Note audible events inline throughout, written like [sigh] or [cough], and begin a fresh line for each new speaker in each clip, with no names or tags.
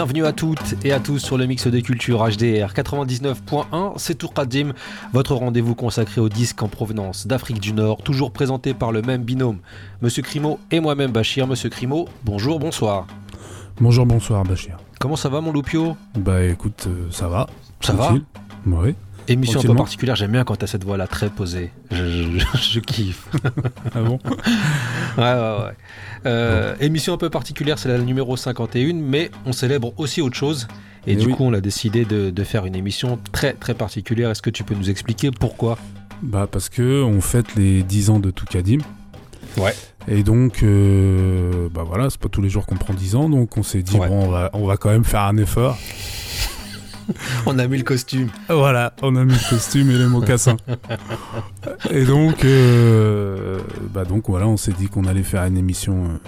Bienvenue à toutes et à tous sur le mix des cultures HDR 99.1, c'est Tourkadim, votre rendez-vous consacré aux disques en provenance d'Afrique du Nord, toujours présenté par le même binôme, Monsieur Crimo et moi-même Bachir. Monsieur Crimo, bonjour, bonsoir.
Bonjour, bonsoir Bachir.
Comment ça va mon loupio?
Bah écoute, euh, ça va.
Ça va?
Oui.
Émission un peu particulière, j'aime bien quand t'as cette voix-là très posée. Je, kiffe.
ah bon? [laughs]
Ouais, ouais, ouais. Euh, émission un peu particulière, c'est la numéro 51, mais on célèbre aussi autre chose. Et, du coup, on a décidé de, faire une émission très très particulière. Est-ce que tu peux nous expliquer pourquoi?
Bah parce que on fête les 10 ans de Toukadim.
Ouais.
Et donc, euh, bah voilà, c'est pas tous les jours qu'on prend 10 ans, donc on s'est dit, bon, on va, on va quand même faire un effort. [laughs]
on a mis le costume.
Voilà, on a mis le costume et les mocassins. et donc, euh, bah donc voilà, on s'est dit qu'on allait faire une émission euh,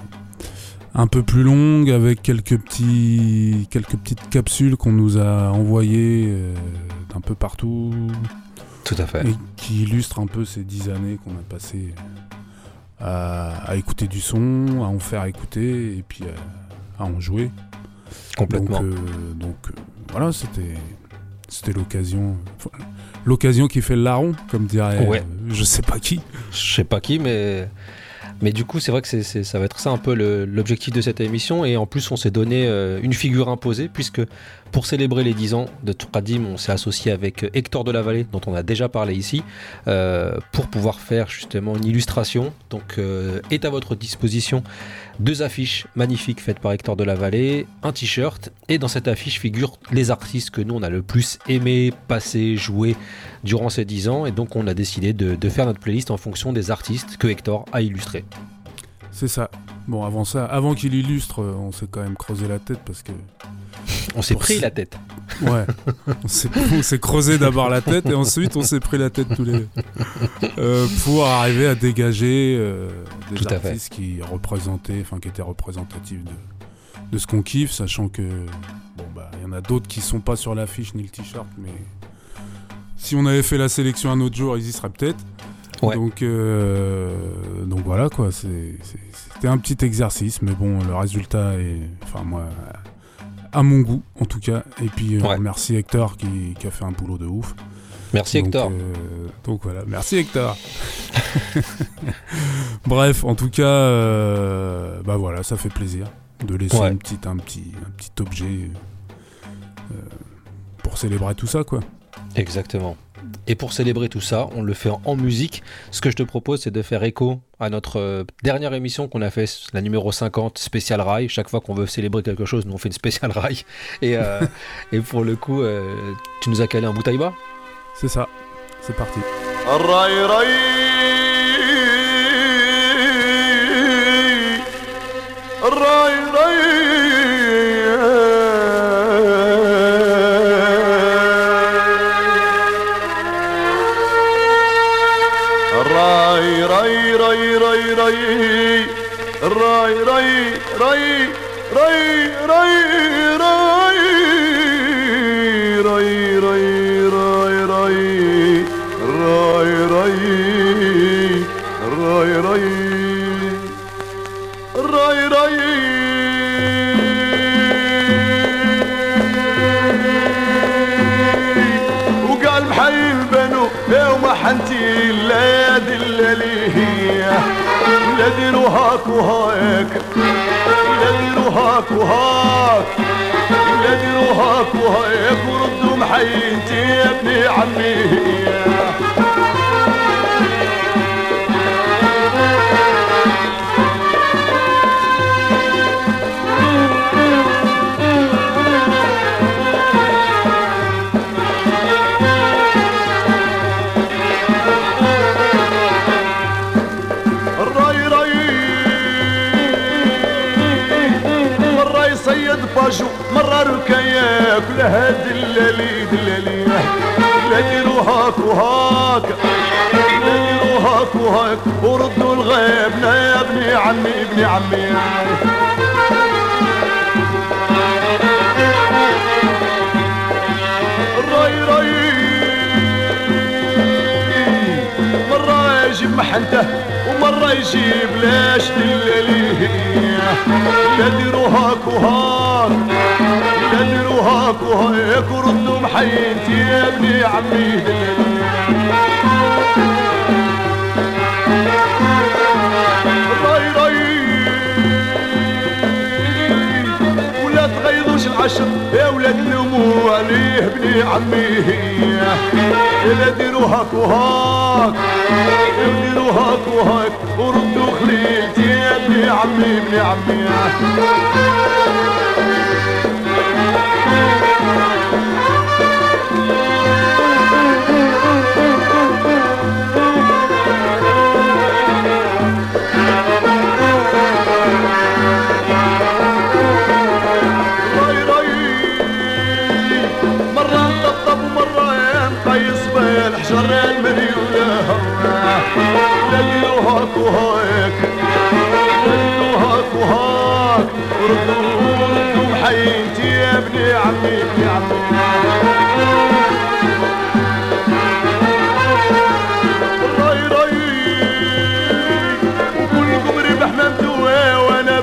un peu plus longue avec quelques petits, quelques petites capsules qu'on nous a envoyées euh, d'un peu partout.
Tout à fait.
Et qui illustrent un peu ces dix années qu'on a passées à, écouter du son, à en faire écouter et puis à, en jouer.
Complètement.
donc voilà, c'était c'était l'occasion l'occasion qui fait le larron, comme dirait
ouais.
je sais pas qui.
Je sais pas qui, mais mais du coup, c'est vrai que c'est, ça va être ça un peu l'objectif de cette émission. Et en plus, on s'est donné euh, une figure imposée, puisque pour célébrer les 10 ans de Touradim, on s'est associé avec Hector de la Vallée, dont on a déjà parlé ici, euh, pour pouvoir faire justement une illustration. Donc, euh, est à votre disposition deux affiches magnifiques faites par Hector de la Vallée, un t-shirt, et dans cette affiche figurent les artistes que nous on a le plus aimé, passé, joué durant ces 10 ans, et donc on a décidé de, faire notre playlist en fonction des artistes que Hector a illustrés.
C'est ça. Bon, avant ça, avant qu'il illustre, on s'est quand même creusé la tête parce que.
On s'est pris la tête.
Ouais. [laughs] on s'est creusé d'abord la tête et ensuite on s'est pris la tête tous les deux. Euh, pour arriver à dégager euh, des artistes qui représentaient, enfin qui étaient représentatifs de, de ce qu'on kiffe, sachant que bon bah il y en a d'autres qui sont pas sur l'affiche ni le t-shirt, mais si on avait fait la sélection un autre jour, ils y seraient peut-être. Donc, euh, donc voilà quoi, c'était un petit exercice, mais bon, le résultat est, enfin moi, à mon goût en tout cas. Et puis euh, merci Hector qui, a fait un boulot de ouf.
Merci Hector.
Euh, donc voilà, merci Hector. [laughs] [laughs] Bref, en tout cas, bah voilà, ça fait plaisir de laisser un, petit, un, petit, un petit objet pour célébrer tout ça quoi.
Exactement. Et pour célébrer tout ça, on le fait en musique. Ce que je te propose, c'est de faire écho à notre euh, dernière émission qu'on a fait, la numéro 50, spécial rail. Chaque fois qu'on veut célébrer quelque chose, nous on fait une spéciale rail. Et, euh, [laughs] pour le coup, euh, tu nous as calé un bas
C'est ça, c'est parti. Rail, rail محيتي يا ابن عمي وهاك وردوا الغيبنا يا ابني عمي ابني عمي. راي راي. مرة يجيب محنته ومرة يجيب لاش دلالي لا ديرو هاك وهاك
هاك وهيك وردوا محينتي يا ابني عمي. راي العشر يا ولاد نمو عليه ابني عمي الا ديروا هاك وهاك ديروا هاك وهاك وردوا خليلتي يا ابني عمي ابني عمي. حييتي يا ابني عمي ابني عمي.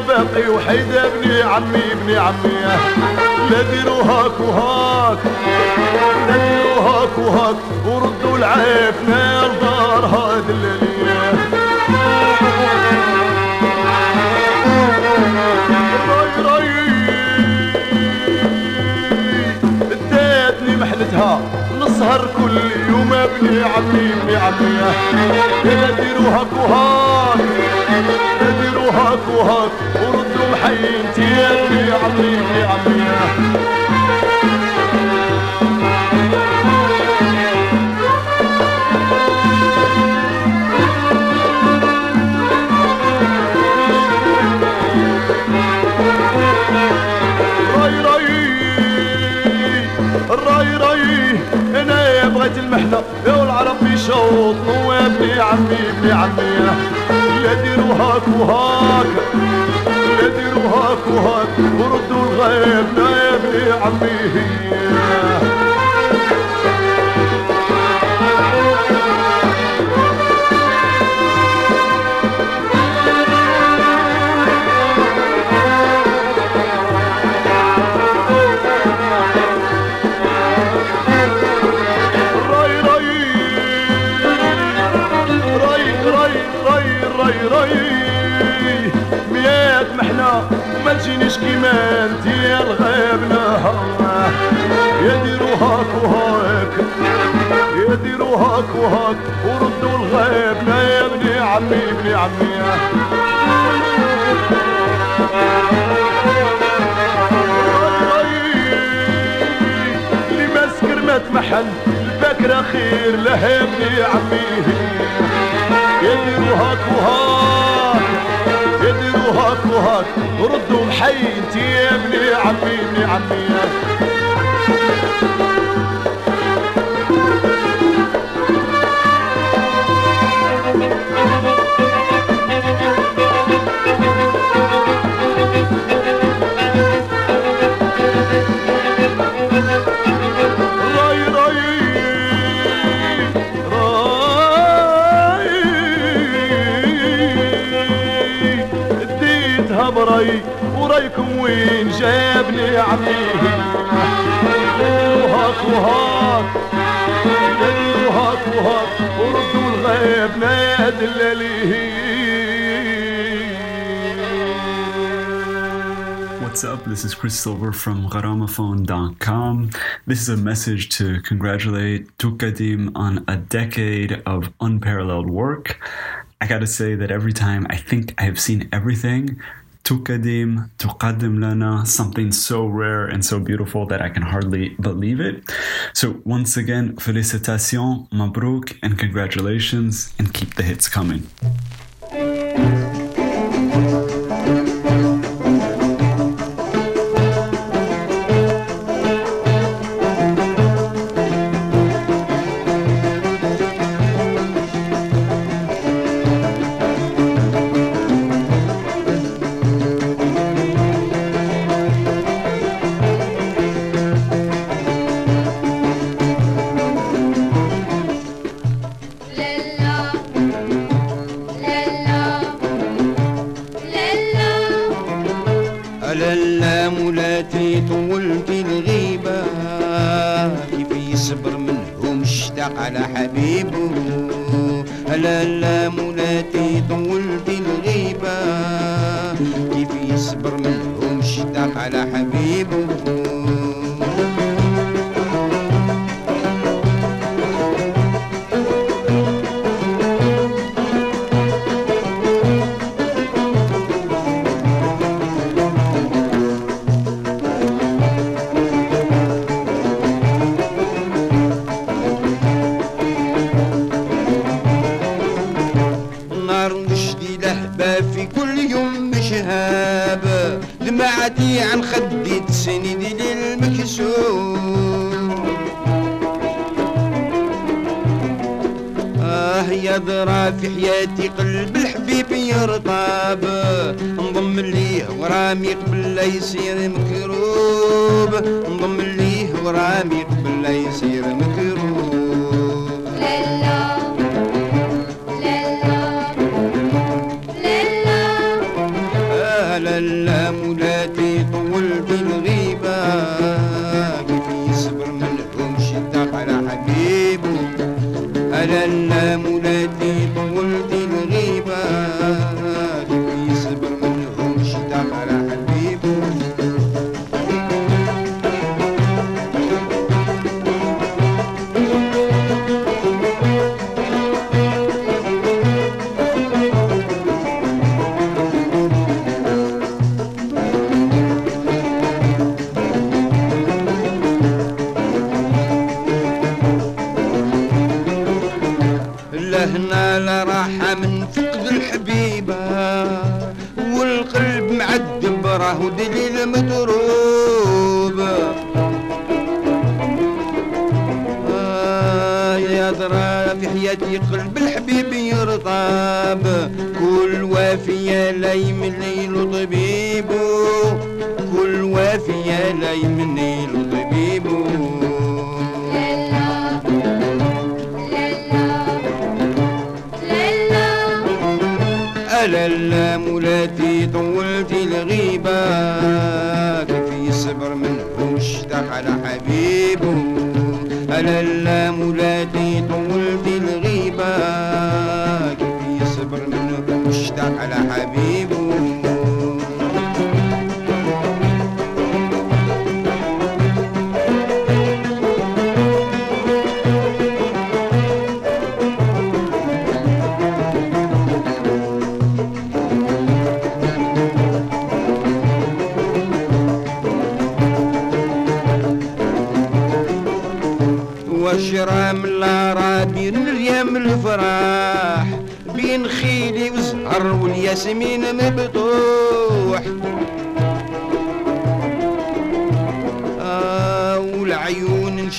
باقي وحيد ابني عمي ابني عمي. لا ديروا هاك وهاك لا ديروا هاك وهاك. وردوا العيب نار دار هاد الليل. نسهر كل يوم ابني عمي ابني عمي. لا ديروا هاك وهاك لا ديروا هاك وهاك وردوا محينتي يا ابني عمي ابني عمي. يا بغيت المحنة يا والعرب يشوط يا ابني عمي ابني عمي لا ديروا هاك وهاك لا ديروا هاك وهاك. وردوا الغيب يا ابني عمي تنش كمان ديال يا ديرو هاك وهاك يا ديرو هاك وهاك وردوا لغيبنا يا ابني عمي بني عمي. اللي ما سكر ما تمحن البكرة خير لها بني عمي. يا ديرو هاك وهاك. ودي وهك وهك ردوا محي انت يا ابني عمي ابني عمي.
What's up? This is Chris Silver from Garamophone.com. This is a message to congratulate Tukadim on a decade of unparalleled work. I gotta say that every time I think I have seen everything, Tukadim, Tukadim Lana, something so rare and so beautiful that I can hardly believe it. So, once again, félicitations, mabruk, and congratulations, and keep the hits coming.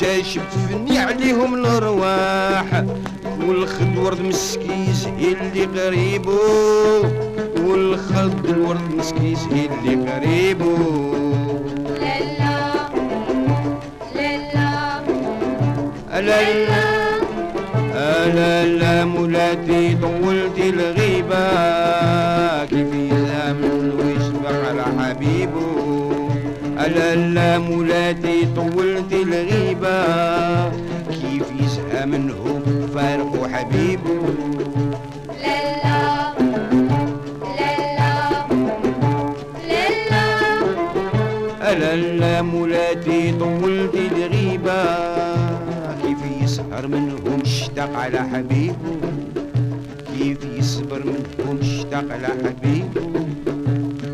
والعيون نشاشب تفني عليهم الأرواح. والخد ورد مسكيس اللي قريبو. والخد الورد مسكيس اللي قريبو. لا لا لا مولاتي طولت الغيبة. ألا لا مولاتي طولت الغيبة. كيف يسهى منه فارق حبيبه لا لا مولاتي طولت الغيبة. كيف يسهر منهم اشتاق على حبيبه كيف يصبر منهم اشتاق على حبيبه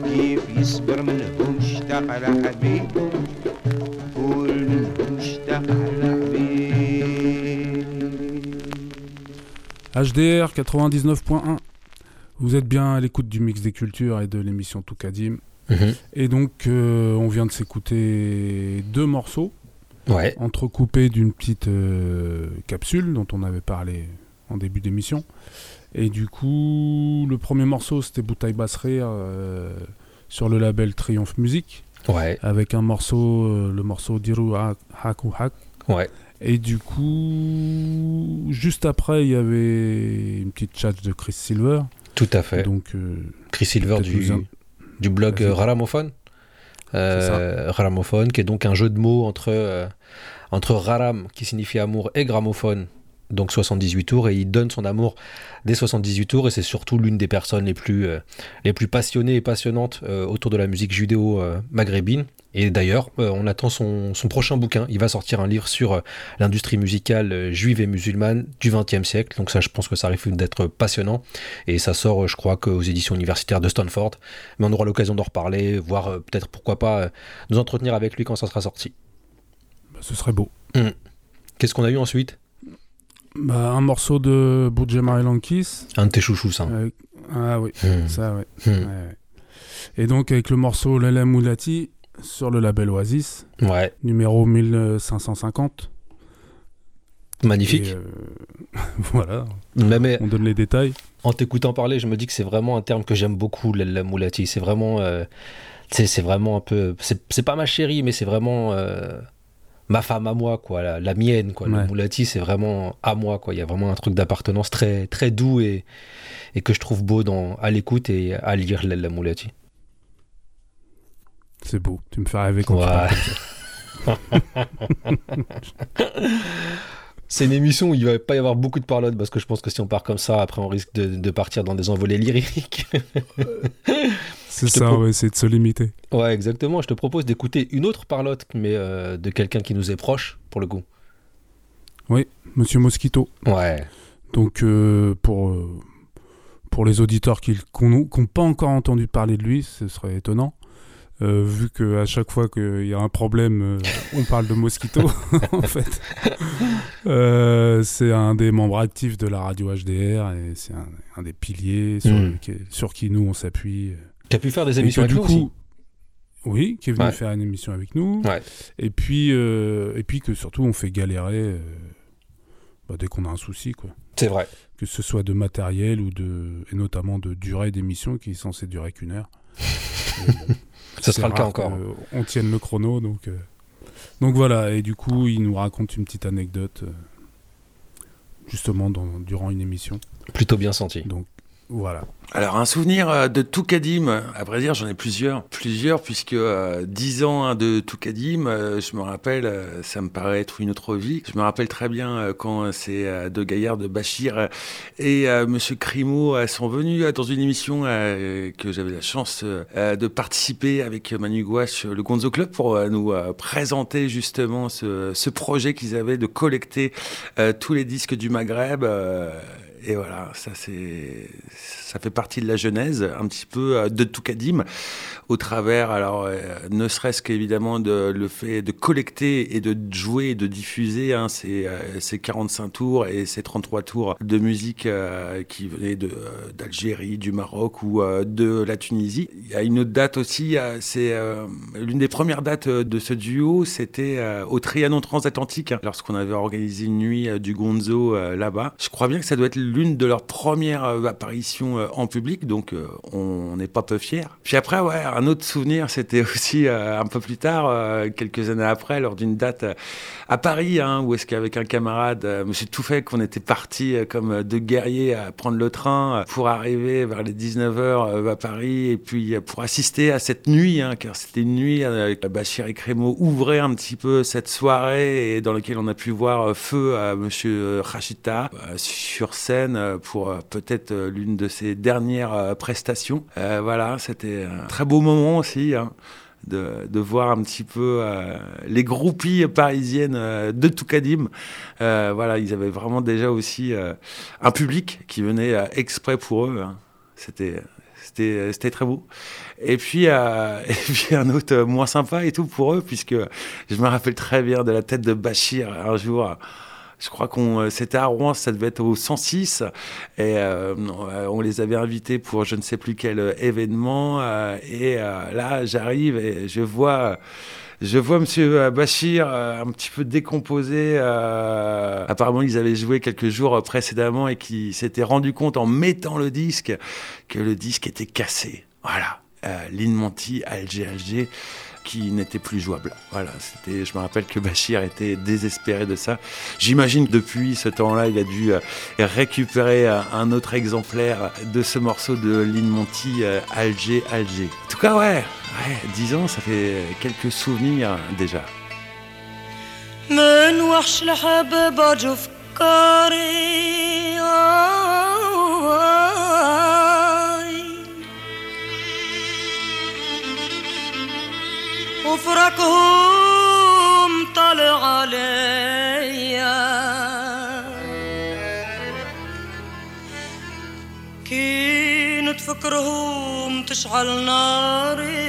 كيف يصبر منهم اشتاق على حبيبه كل منهم اشتاق على حبيبه
HDR 99.1 Vous êtes bien à l'écoute du mix des cultures et de l'émission Toukadim.
Mhm.
Et donc, euh, on vient de s'écouter deux morceaux,
Ouais,
entrecoupés d'une petite euh, capsule dont on avait parlé en début d'émission. Et du coup, le premier morceau, c'était Boutaï Basrer euh, sur le label Triomphe Music,
ouais,
avec un morceau, euh, le morceau Diru Ha- Haku Hak.
ouais.
Et du coup, juste après, il y avait une petite chat de Chris Silver.
Tout à fait.
Donc, euh,
Chris Silver du, blog euh, Raramophone. Euh, Raramophone, qui est donc un jeu de mots entre, entre Raram, qui signifie amour, et gramophone, donc 78 tours, et il donne son amour des 78 tours, et c'est surtout l'une des personnes les plus, euh, les plus passionnées et passionnantes euh, autour de la musique judéo-maghrébine. Et d'ailleurs, euh, on attend son, prochain bouquin. Il va sortir un livre sur l'industrie musicale juive et musulmane du XXe siècle. Donc ça, je pense que ça risque d'être passionnant. Et ça sort, je crois, qu'aux éditions universitaires de Stanford. Mais on aura l'occasion d'en reparler, voir peut-être pourquoi pas nous entretenir avec lui quand ça sera sorti.
Bah, ce serait beau.
Hum. Qu'est-ce qu'on a eu ensuite?
Bah, un morceau de Boudjema Lankis.
Un de tes chouchous, ça.
ah oui, hmm. ça, hmm. ouais. Et donc, avec le morceau Lala Moulati sur le label Oasis.
Ouais.
Numéro 1550.
Magnifique.
Euh, [laughs] voilà. On donne les détails.
En t'écoutant parler, je me dis que c'est vraiment un terme que j'aime beaucoup, Lala Moulati. C'est vraiment. Euh, c'est vraiment un peu. C'est pas ma chérie, mais c'est vraiment. Euh, ma femme à moi, quoi, la, mienne, quoi. Le Moulati, c'est vraiment à moi, quoi. Il y a vraiment un truc d'appartenance très, très doux et, et que je trouve beau dans, à l'écoute et à lire la, la Moulati.
C'est beau, tu me fais rêver quand tu [laughs]
C'est une émission où il va pas y avoir beaucoup de parlotte parce que je pense que si on part comme ça, après on risque de, de partir dans des envolées lyriques. [laughs]
C'est ça, va essayer de se limiter.
Ouais, exactement. Je te propose d'écouter une autre parlotte, mais euh, de quelqu'un qui nous est proche, pour le coup.
Oui, Monsieur Mosquito.
Ouais.
Donc, euh, pour, euh, pour les auditeurs qui n'ont pas encore entendu parler de lui, ce serait étonnant. Vu qu'à chaque fois qu'il y a un problème, on parle de Mosquito, [laughs] en fait. [laughs] c'est un des membres actifs de la radio HDR et c'est un, des piliers sur, hmm. sur qui nous on s'appuie.
Qui a pu faire des émissions avec nous aussi.
Oui, qui est venu faire une émission avec nous. Et puis, euh, et puis que surtout on fait galérer euh, bah, dès qu'on a un souci, quoi.
C'est vrai.
Que ce soit de matériel ou de, et notamment de durée d'émission qui est censée durer qu'une heure. [laughs]
Ça sera le cas encore.
On tienne le chrono, donc. Euh, donc voilà, et du coup, il nous raconte une petite anecdote, justement, dans, durant une émission.
Plutôt bien senti.
Donc, voilà.
Alors un souvenir euh, de Toukadim, à vrai dire j'en ai plusieurs, plusieurs puisque euh, dix ans hein, de Toukadim, euh, je me rappelle, ça me paraît être une autre vie. Je me rappelle très bien quand ces deux gaillards de Bachir et Monsieur Crimo sont venus dans une émission que j'avais la chance de participer avec Manu Gouache, le Gonzo Club, pour nous présenter justement ce projet qu'ils avaient de collecter tous les disques du Maghreb et voilà, ça c'est, ça fait partie de la genèse un petit peu euh, de Toukadim, au travers, alors euh, ne serait-ce qu'évidemment de le fait de collecter et de jouer de diffuser hein, ces, euh, ces, 45 tours et ces 33 tours de musique qui venaient d'Algérie, du Maroc ou de la Tunisie. Il y a une autre date aussi, c'est l'une des premières dates de ce duo, c'était au Trianon transatlantique, hein, lorsqu'on avait organisé une nuit du Gonzo là-bas. Je crois bien que ça doit être l'une de leurs premières apparitions euh, en public, donc euh, on n'est pas peu fiers. Puis après, ouais, un autre souvenir, c'était [laughs] aussi un peu plus tard, quelques années après, lors d'une date à Paris, hein, où est-ce qu'avec un camarade, Monsieur Touffet, qu'on était parti comme deux guerriers à prendre le train pour arriver vers les 19h à Paris, et puis pour assister à cette nuit, hein, car c'était une nuit avec Bachir et Crémo ouvrait un petit peu cette soirée et dans laquelle on a pu voir feu à Monsieur Rachita sur scène euh, pour euh, peut-être euh, l'une de ses dernières prestations. voilà, c'était un très beau moment aussi. Hein, de, de, voir un petit peu les groupies parisiennes de Toukadim. voilà, ils avaient vraiment déjà aussi un public qui venait exprès pour eux. Hein. C'était c'était très beau. Et puis, [laughs] et puis un autre moins sympa et tout pour eux, puisque je me rappelle très bien de la tête de Bachir un jour. Je crois qu'on euh, c'était à Rouen, ça devait être au 106, et euh, on les avait invités pour je ne sais plus quel euh, événement. et là, j'arrive et je vois. Je vois Monsieur Bachir un petit peu décomposé. apparemment, ils avaient joué quelques jours précédemment et qui s'étaient rendu compte en mettant le disque que le disque était cassé. Voilà. Lynn Monty, Alger qui n'était plus jouable. Voilà, c'était, je me rappelle que Bachir était désespéré de ça. J'imagine que depuis ce temps-là, il a dû euh, récupérer euh, un autre exemplaire de ce morceau de Lynn Monty, euh, Alger, Alger. En tout cas, ouais, ouais, 10 ans, ça fait quelques souvenirs déjà.
وفرقهم طلع عليا كنت فكرهم تشعل ناري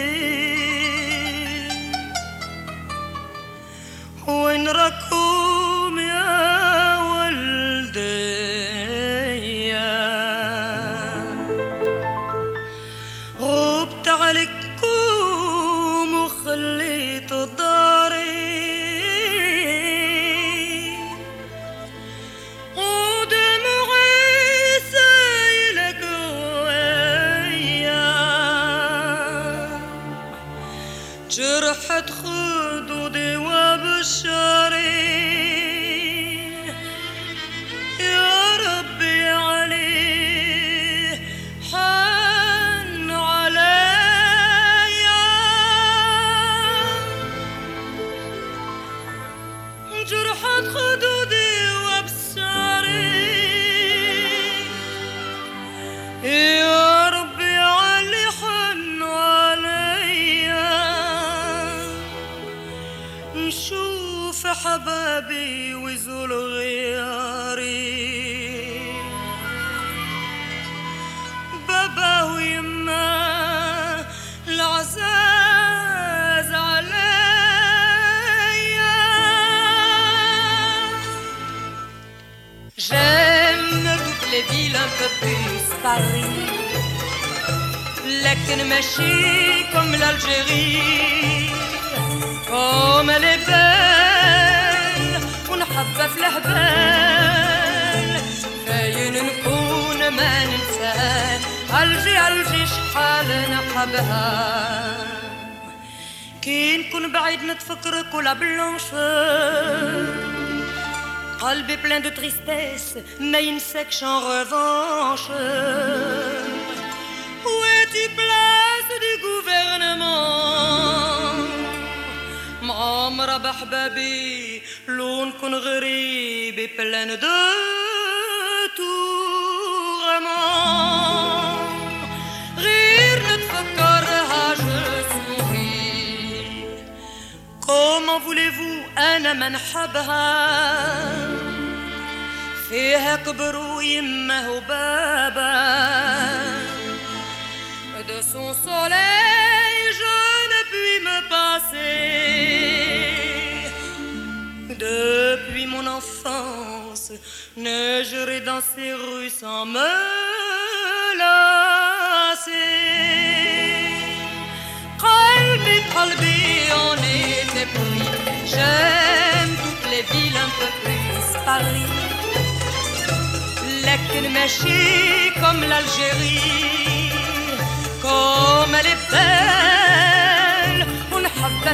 لكن ماشي comme l'Algérie comme elle est belle ونحبها في الهبال فاين نكون ما ننساه الجي الجي شحال نحبها كي نكون بعيد نتفكرك ولا بلونشور قلبي plein de tristesse ما ينساكش en revanche معمرة بحبابي لون كن غريبي plein de tourments غير souris Comment voulez-vous أنا ما نحبها فيها كبر ويمه وبابا. De son Depuis mon enfance, neigerai dans ces rues sans me lasser. Calbé, calbé, on était pris. J'aime toutes les villes un peu plus Paris. L'Eknmechi comme l'Algérie, comme elle est belle, on habba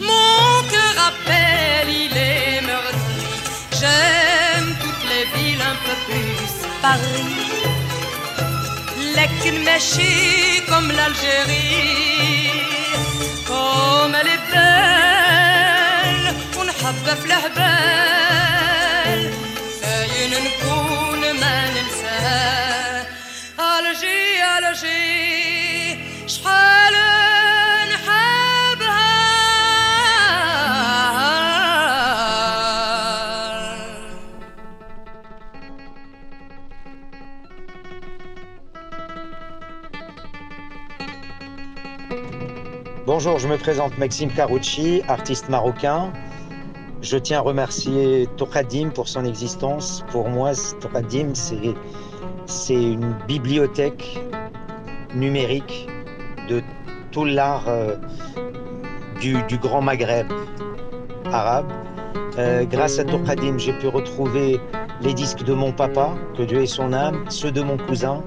Mon cœur appelle, il est meurtri. J'aime toutes les villes un peu plus Paris. L'a qu'une mèche comme l'Algérie. Comme elle est belle, on a fait la belle.
Bonjour, je me présente Maxime Carucci, artiste marocain. Je tiens à remercier Tokadim pour son existence. Pour moi, Tokadim, c'est, c'est une bibliothèque numérique de tout l'art du, Grand Maghreb arabe. grâce à Tourkadim, j'ai pu retrouver les disques de mon papa, que Dieu ait son âme, ceux de mon cousin,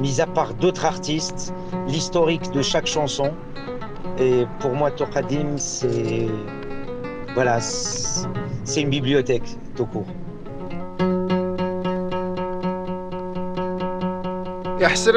mis à part d'autres artistes, l'historique de chaque chanson. Et pour moi, Tourkadim, c'est voilà, c'est une bibliothèque tout court. يحسن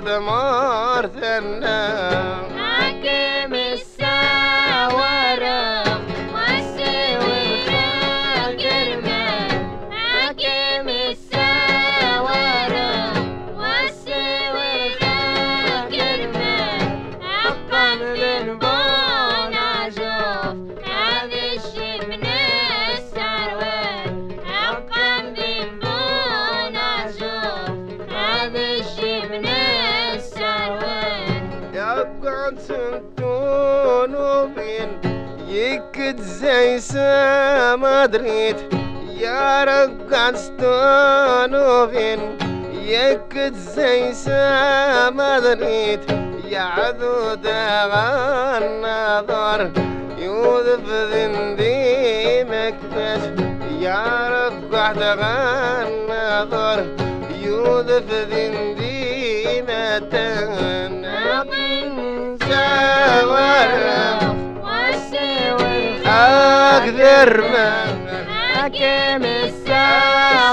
nada, mano. دريت يا رقعت ستونوبين يكت زي ما دريت يا عذو داغ النظر يوذف ذندي مكتش يا رقع داغ النظر يوذف ذندي متن
سوار وسوي أقدر que me sale.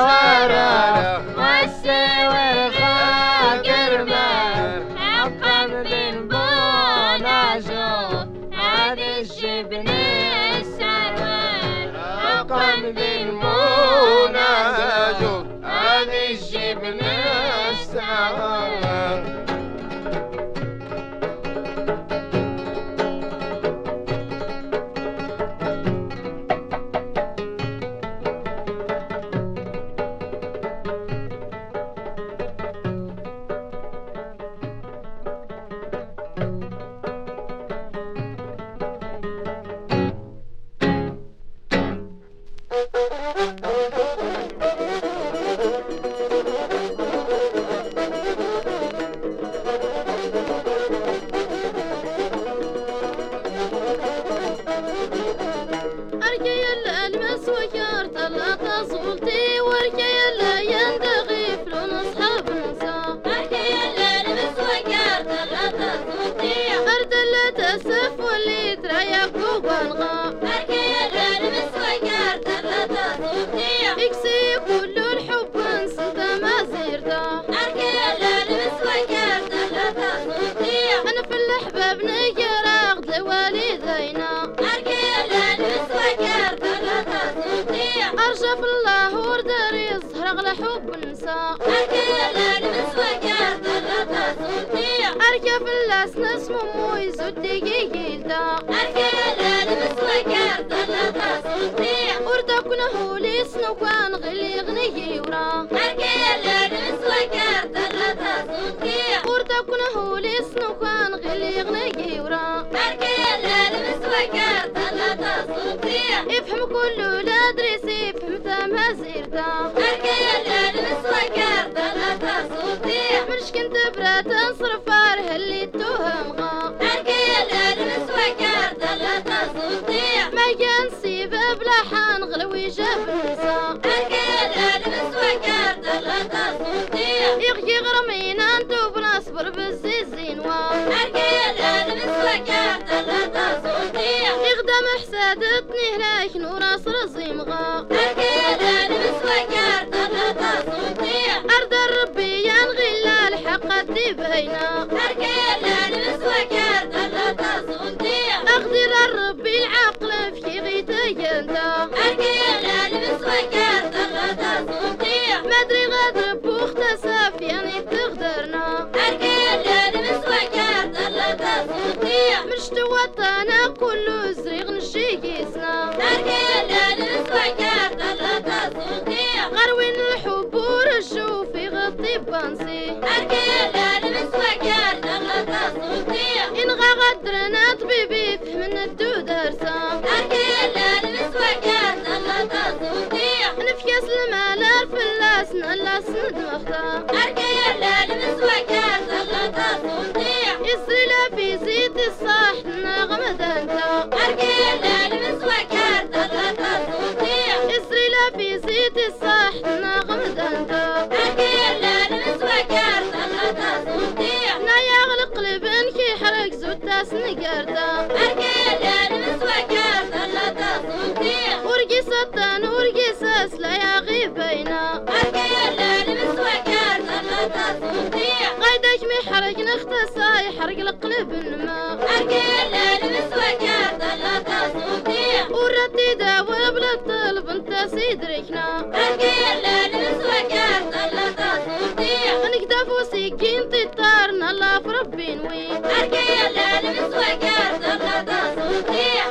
يحرق القلب النما أكل ألبس وجهة ثلاثة صوتية وردي داوى بلا طلب أنت سيد ركنا أكل ألبس وجهة ثلاثة صوتية نقدف وسكين تطار نلا في ربي نوي. أكل ألبس وجهة ثلاثة صوتية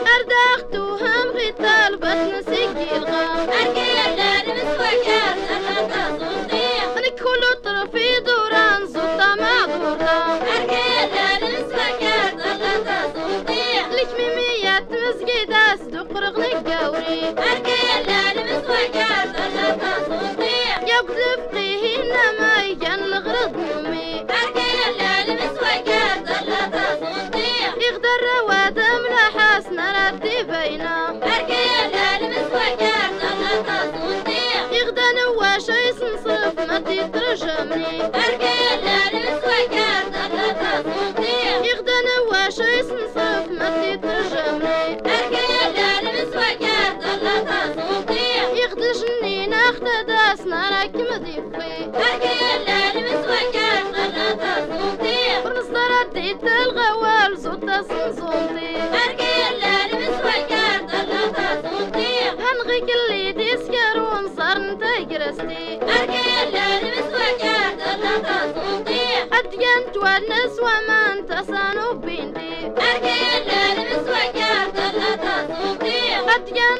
نلغي كل
تسكر ونصر انت قرستي اكل لمس وجهد اللقص ونطيح اديان تونس وما انت صانو بنتي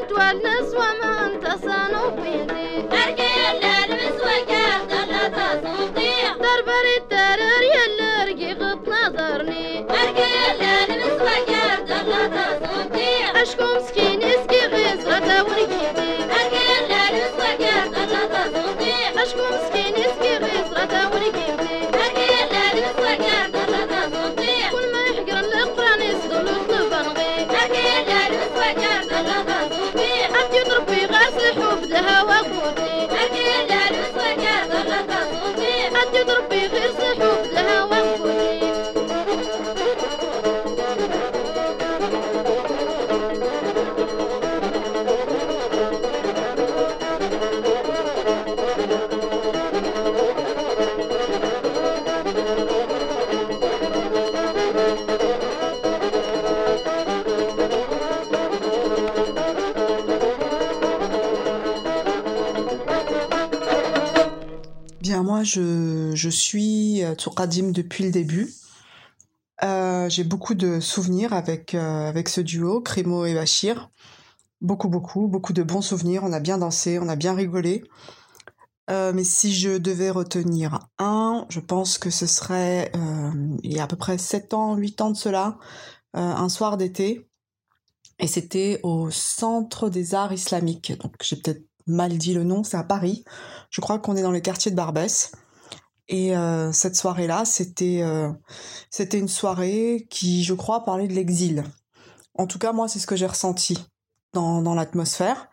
تونس وما انت صانو
Tourkadim depuis le début. Euh, j'ai beaucoup de souvenirs avec, euh, avec ce duo, Crimo et Bachir. Beaucoup, beaucoup, beaucoup de bons souvenirs. On a bien dansé, on a bien rigolé. Euh, mais si je devais retenir un, je pense que ce serait, il y a à peu près 7 ans, 8 ans de cela, un soir d'été. Et c'était au Centre des Arts Islamiques. Donc j'ai peut-être mal dit le nom, c'est à Paris. Je crois qu'on est dans le quartier de Barbès. Et euh, cette soirée-là, c'était euh, c'était une soirée qui, je crois, parlait de l'exil. En tout cas, moi, c'est ce que j'ai ressenti dans, dans l'atmosphère.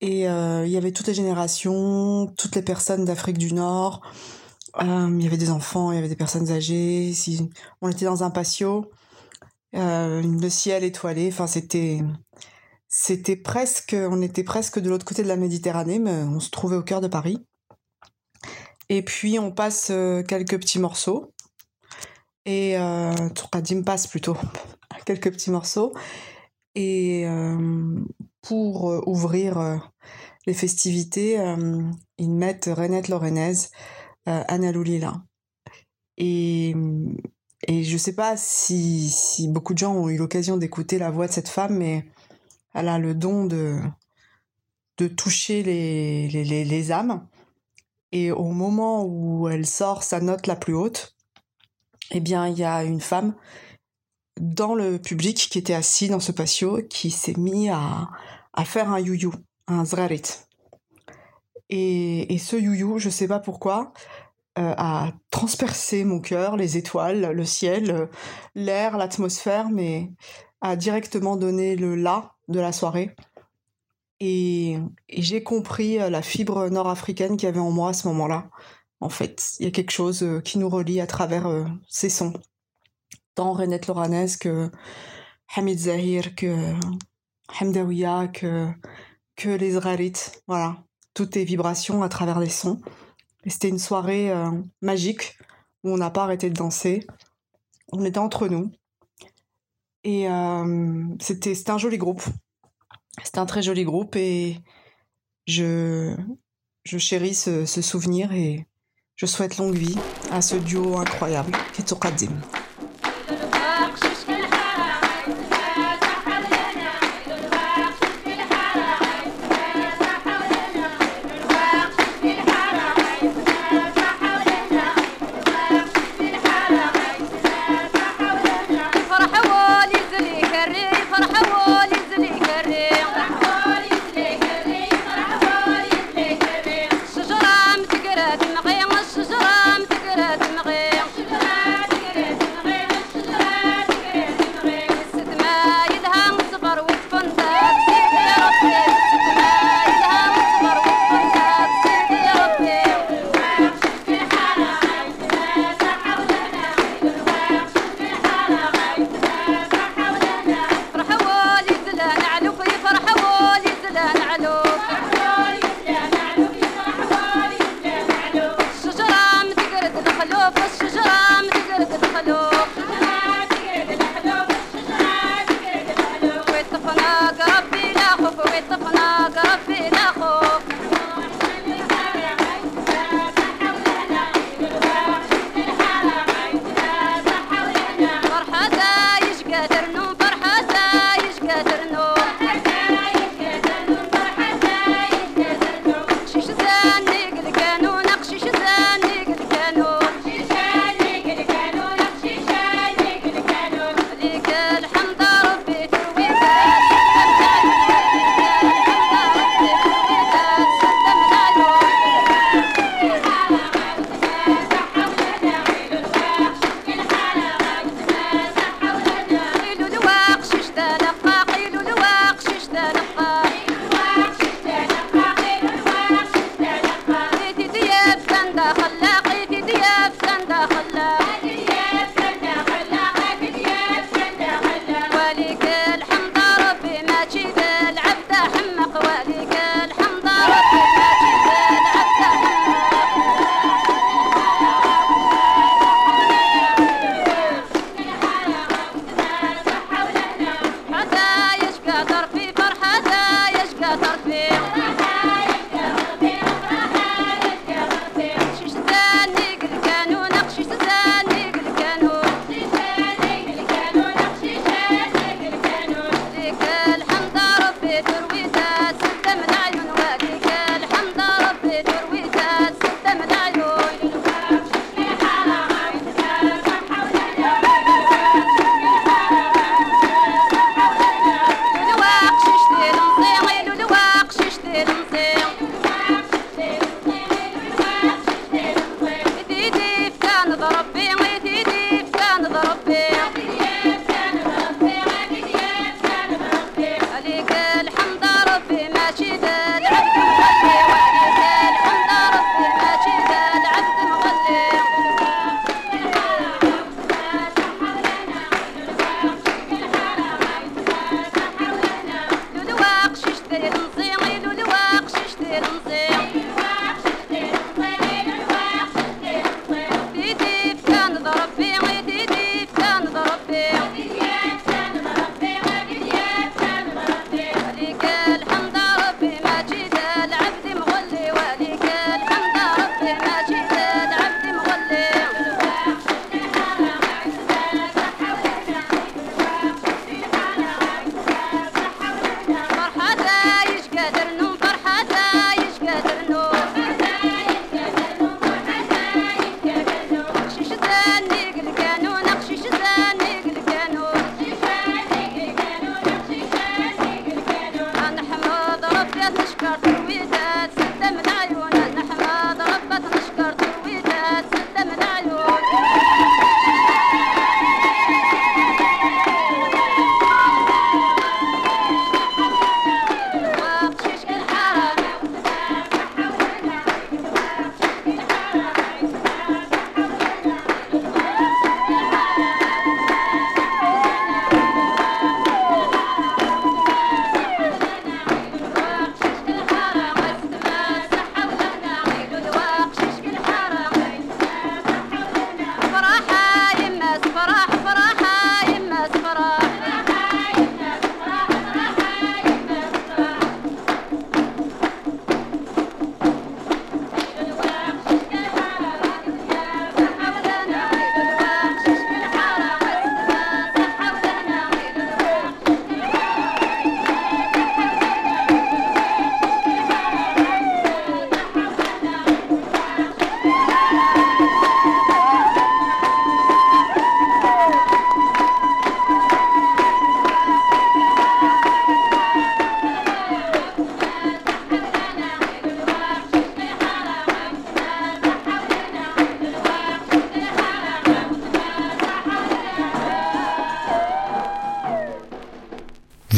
Et euh, il y avait toutes les générations, toutes les personnes d'Afrique du Nord. Il y avait des enfants, il y avait des personnes âgées. On était dans un patio, le ciel étoilé. Enfin, c'était c'était presque, on était presque de l'autre côté de la Méditerranée, mais on se trouvait au cœur de Paris. Et puis on passe euh, quelques petits morceaux. Et euh, passe plutôt [laughs] quelques petits morceaux. Et euh, pour euh, ouvrir les festivités, ils mettent Renette Lorenez, euh, Anna Loulila. Et, et je sais pas si, si beaucoup de gens ont eu l'occasion d'écouter la voix de cette femme, mais elle a le don de, de toucher les, les, les âmes. Et au moment où elle sort sa note la plus haute, eh bien, il y a une femme dans le public qui était assis dans ce patio qui s'est mis à, faire un you-you, un zrarit. Et, et ce you-you, je sais pas pourquoi, euh, a transpercé mon cœur, les étoiles, le ciel, l'air, l'atmosphère, mais a directement donné le là de la soirée. Et, j'ai compris euh, la fibre nord-africaine qu'il y avait en moi à ce moment-là. En fait, il y a quelque chose euh, qui nous relie à travers euh, ces sons. Tant Renette Loranès que Hamid Zahir, que Hamdawiya, que, que les Israélites. Voilà, toutes les vibrations à travers les sons. Et c'était une soirée magique où on n'a pas arrêté de danser. On était entre nous. Et c'était c'était un joli groupe. C'était un très joli groupe et je, chéris ce, souvenir et je souhaite longue vie à ce duo incroyable qui est.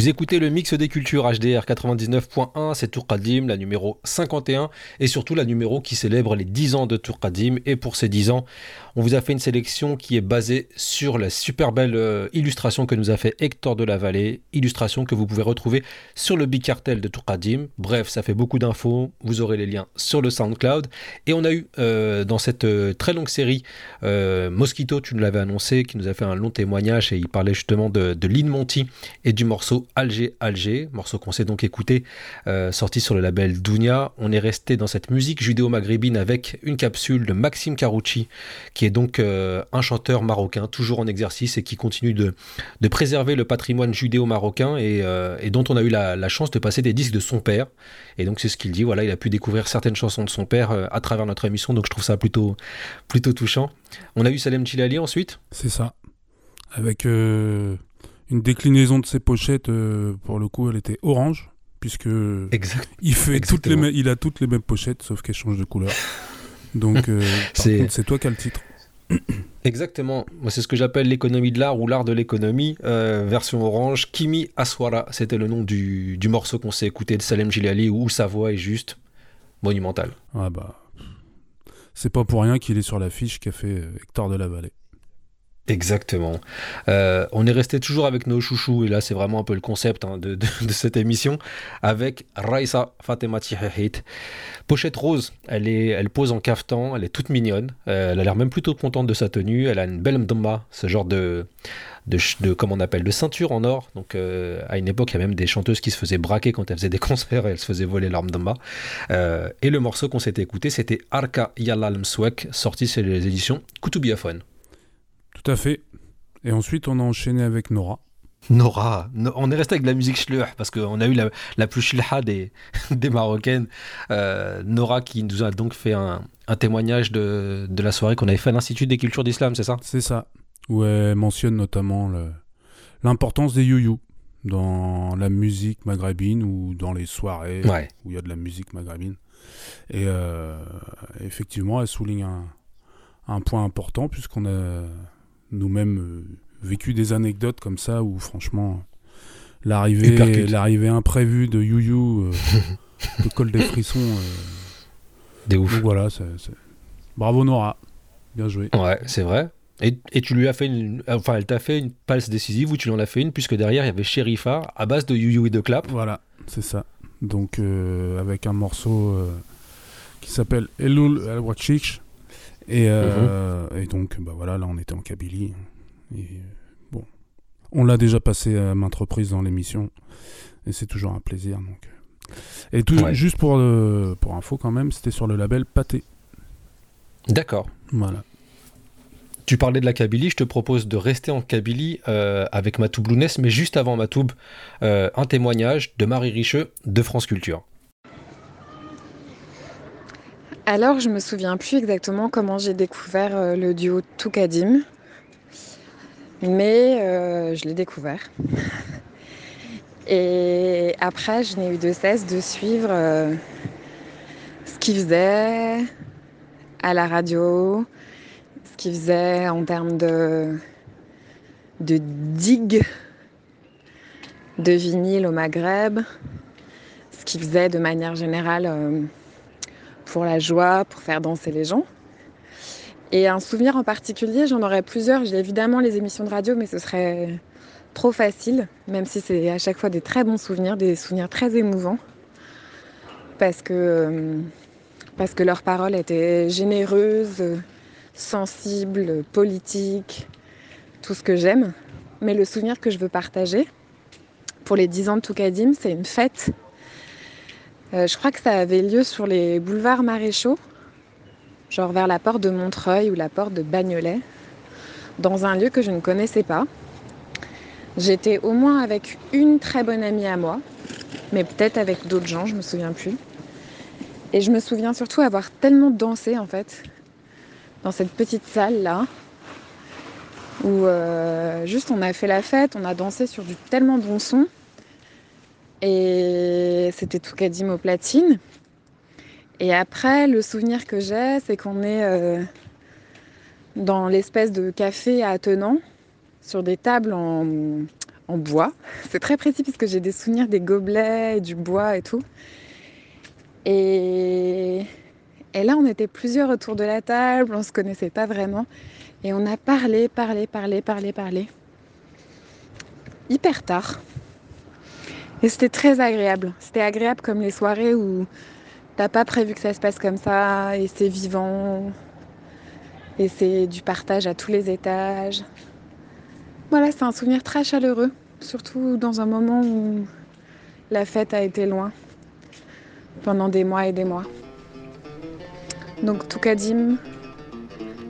Vous écoutez le mix des cultures HDR 99.1, c'est Tourkadim, la numéro 51, et surtout la numéro qui célèbre les 10 ans de Tourkadim. Et pour ces 10 ans, on vous a fait une sélection qui est basée sur la super belle euh, illustration que nous a fait Hector de la Vallée, illustration que vous pouvez retrouver sur le Big Cartel de Tourkadim. Bref, ça fait beaucoup d'infos, vous aurez les liens sur le SoundCloud. Et on a eu euh, dans cette euh, très longue série Mosquito, tu nous l'avais annoncé, qui nous a fait un long témoignage et il parlait justement de, de Lynn Monty et du morceau Alger Alger, morceau qu'on s'est donc écouté, sorti sur le label Dunia. On est resté dans cette musique judéo-maghrébine avec une capsule de Maxime Carucci, qui est donc euh, un chanteur marocain, toujours en exercice et qui continue de, de préserver le patrimoine judéo-marocain et, euh, et, dont on a eu la, la, chance de passer des disques de son père. Et donc c'est ce qu'il dit, voilà, il a pu découvrir certaines chansons de son père à travers notre émission, donc je trouve ça plutôt, plutôt touchant. On a eu Salem Chilali ensuite
C'est ça. Avec une déclinaison de ses pochettes, euh, pour le coup, elle était orange, puisque il, fait toutes les il a toutes les mêmes pochettes, sauf qu'elles changent de couleur. Donc, euh, [laughs] c'est toi qui as le titre. [coughs]
Exactement, c'est ce que j'appelle l'économie de l'art ou l'art de l'économie, euh, version orange. Kimi Aswara, c'était le nom du, du morceau qu'on s'est écouté de Salem Gilali, où sa voix est juste monumentale.
Ah bah, c'est pas pour rien qu'il est sur l'affiche qu'a fait Hector de la Vallée.
Exactement. Euh, on est resté toujours avec nos chouchous, et là c'est vraiment un peu le concept hein, de, [laughs] cette émission, avec Raisa Fatima Tihahit. Pochette rose, elle, est, elle pose en caftan, elle est toute mignonne, euh, elle a l'air même plutôt contente de sa tenue, elle a une belle mdamba, ce genre de, de, comment on appelle, de ceinture en or. Donc euh, à une époque, il y a même des chanteuses qui se faisaient braquer quand elles faisaient des [laughs] concerts et elles se faisaient voler leur mdamba. et le morceau qu'on s'était écouté, c'était Arka Yalal Mswek, sorti sur les éditions Kutubiafone.
Tout à fait. Et ensuite, on a enchaîné avec Nora.
Nora, on est resté avec de la musique schleur parce qu'on a eu la, plus chilha des, [laughs] des Marocaines. Euh, Nora qui nous a donc fait un, témoignage de, la soirée qu'on avait fait à l'Institut des cultures d'islam, c'est ça?
C'est ça. Où elle mentionne notamment l'importance des youyou dans la musique maghrébine ou dans les soirées où il y a de la musique maghrébine. Et euh, effectivement, elle souligne un, un point important puisqu'on a nous-mêmes euh, vécu des anecdotes comme ça où franchement l'arrivée l'arrivée imprévue de You You euh, [laughs] colle des frissons euh.
des ouf.
donc voilà bravo Nora. Bien joué.
Ouais c'est vrai. Et, et, tu lui as fait une enfin elle t'a fait une passe décisive ou tu lui en as fait une puisque derrière il y avait Sherifa à base de You You et de clap.
Voilà c'est ça. Donc avec un morceau qui s'appelle Elul al et, euh, mhm. et, donc, bah voilà, là, on était en Kabylie. Et bon, on l'a déjà passé à maintes reprises dans l'émission. Et c'est toujours un plaisir. Donc. Et tout, juste pour, euh, pour info, quand même, c'était sur le label Pâté.
D'accord.
Voilà.
Tu parlais de la Kabylie, je te propose de rester en Kabylie euh, avec Matoub Lounès, mais juste avant Matoub, un témoignage de Marie Richeux de France Culture.
Alors, je me souviens plus exactement comment j'ai découvert euh, le duo Toukadim, mais euh, je l'ai découvert. [laughs] Et après, je n'ai eu de cesse de suivre euh, ce qu'ils faisaient à la radio, ce qu'ils faisaient en termes de, de digue de vinyle au Maghreb, ce qu'ils faisaient de manière générale pour la joie, pour faire danser les gens. Et un souvenir en particulier, j'en aurais plusieurs. J'ai évidemment les émissions de radio, mais ce serait trop facile, même si c'est à chaque fois des très bons souvenirs, des souvenirs très émouvants. Parce que, euh, leurs paroles étaient généreuses, sensibles, politiques, tout ce que j'aime. Mais le souvenir que je veux partager, pour les 10 ans de Toukadim, c'est une fête euh, je crois que ça avait lieu sur les boulevards maréchaux, genre vers la porte de Montreuil ou la porte de Bagnolet, dans un lieu que je ne connaissais pas. J'étais au moins avec une très bonne amie à moi, mais peut-être avec d'autres gens, je me souviens plus. Et je me souviens surtout avoir tellement dansé en fait dans cette petite salle là, où euh, juste on a fait la fête, on a dansé sur du tellement bon son et c'était tout Kadim au platine. Et après, le souvenir que j'ai, c'est qu'on est, euh, dans l'espèce de café attenant, sur des tables en, bois. [laughs] C'est très précis puisque j'ai des souvenirs des gobelets, et du bois et tout. Et, et là, on était plusieurs autour de la table, on se connaissait pas vraiment. Et on a parlé, parlé, parlé, parlé, parlé. Hyper tard. Et c'était très agréable. C'était agréable comme les soirées où t'as pas prévu que ça se passe comme ça et c'est vivant. Et c'est du partage à tous les étages. Voilà, c'est un souvenir très chaleureux. surtout dans un moment où la fête a été loin pendant des mois et des mois. Donc Toukadim,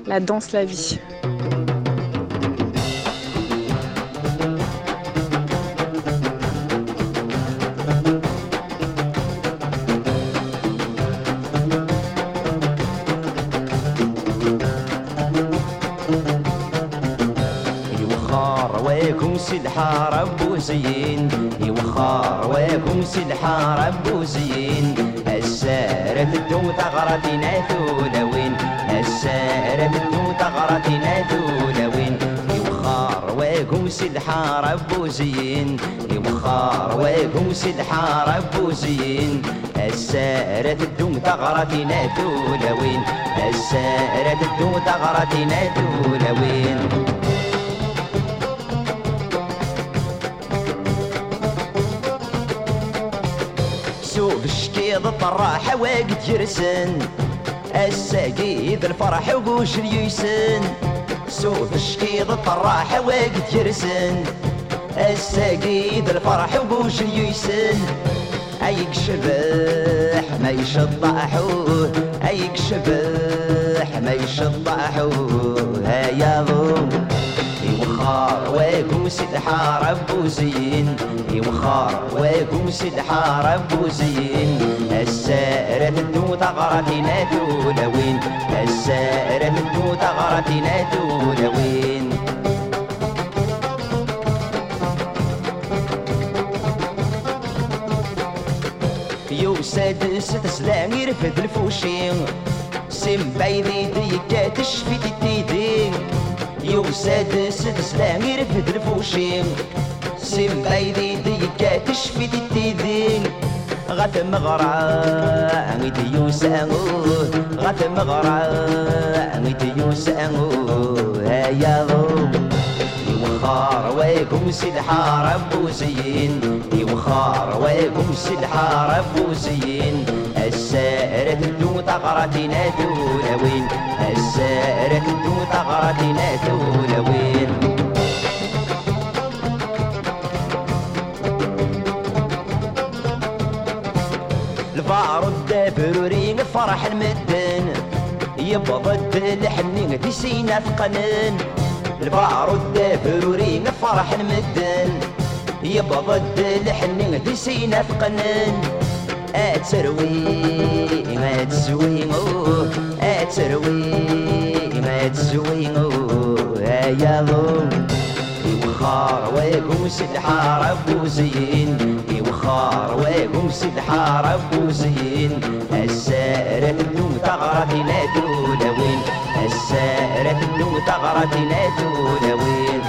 la danse, la vie.
سيد حارب وزين يوخر ويكم سيد حارب وزين السارة تدو ثغرتنا ثولوين السارة تدو ثغرتنا ثولوين يوخر ويكم سيد حارب وزين يوخر ويكم سيد حارب وزين السارة تدو ثغرتنا ثولوين السارة تدو ثغرتنا ثولوين سوق الشكيض الطراحة واقد يرسن. الساقيد الفرح وقوش اليسن سوق الشكيض الطراحة واقد يرسن. الساقيد الفرح وقوش اليسن ايك شبح ما يشطحوه ايك شبح ما يشطحوه هيا ضو وخار واقوم سدحار ابوزين وخار واقوم سدحار ابوزين السائرة تدو تغرتي ناتولوين السائرة تدو تغرتي ناتولوين ست سلام يرفد الفوشين. سم بيني ديكات الشفيت التيدين وسادس السلام يرفد الفوشيم سيم بايدي ديكا تشفي تيدين. غات مغرى عميد يوسانوه غات مغرى عميد يوسانوه هيا يوخار ويكم سلحة ربوسيين يوخار ويكم سلحة ربوسيين السائرة تدو ثغرتي لا تولوين السائرة تدو ثغرتي لا تولوين الفار الدابروري الفرح المدن. يبضد لحني تسينا ثقلن الفار الدابروري الفرح المدن. يبضد لحني تسينا ثقلن أتروي ما تسوي مو أتروي ما تسوي مو يا ظلم يوخار ويقوس الحارة بوزين يوخار ويقوس الحارة بوزين السارة النوم تغرق لا دولوين السارة النوم تغرق لا دولوين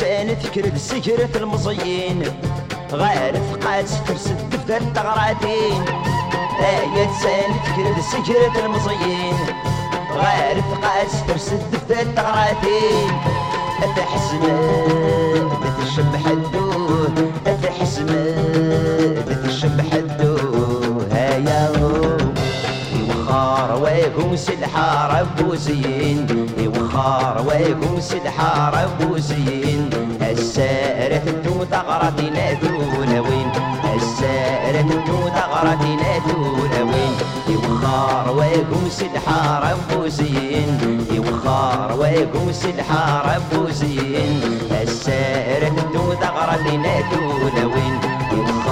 لسان تكرد سجرة المزين غير ثقات ترسد دفدر تغراتين آية لسان تكرد سجرة المزين غير ثقات ترسد دفدر تغراتين أتحسن أتشبح الدور أتحسن أتشبح الدور. هيا وخار ويهوس الحارب وزين الحمار ويقوس الحار بوسين السارة تدو لا ناثول وين؟ السارة تدو لا ناثول وين؟ يوخار ويقوس الحار بوسين يوخار ويقوس الحار بوسين السارة تدو لا ناثول وين؟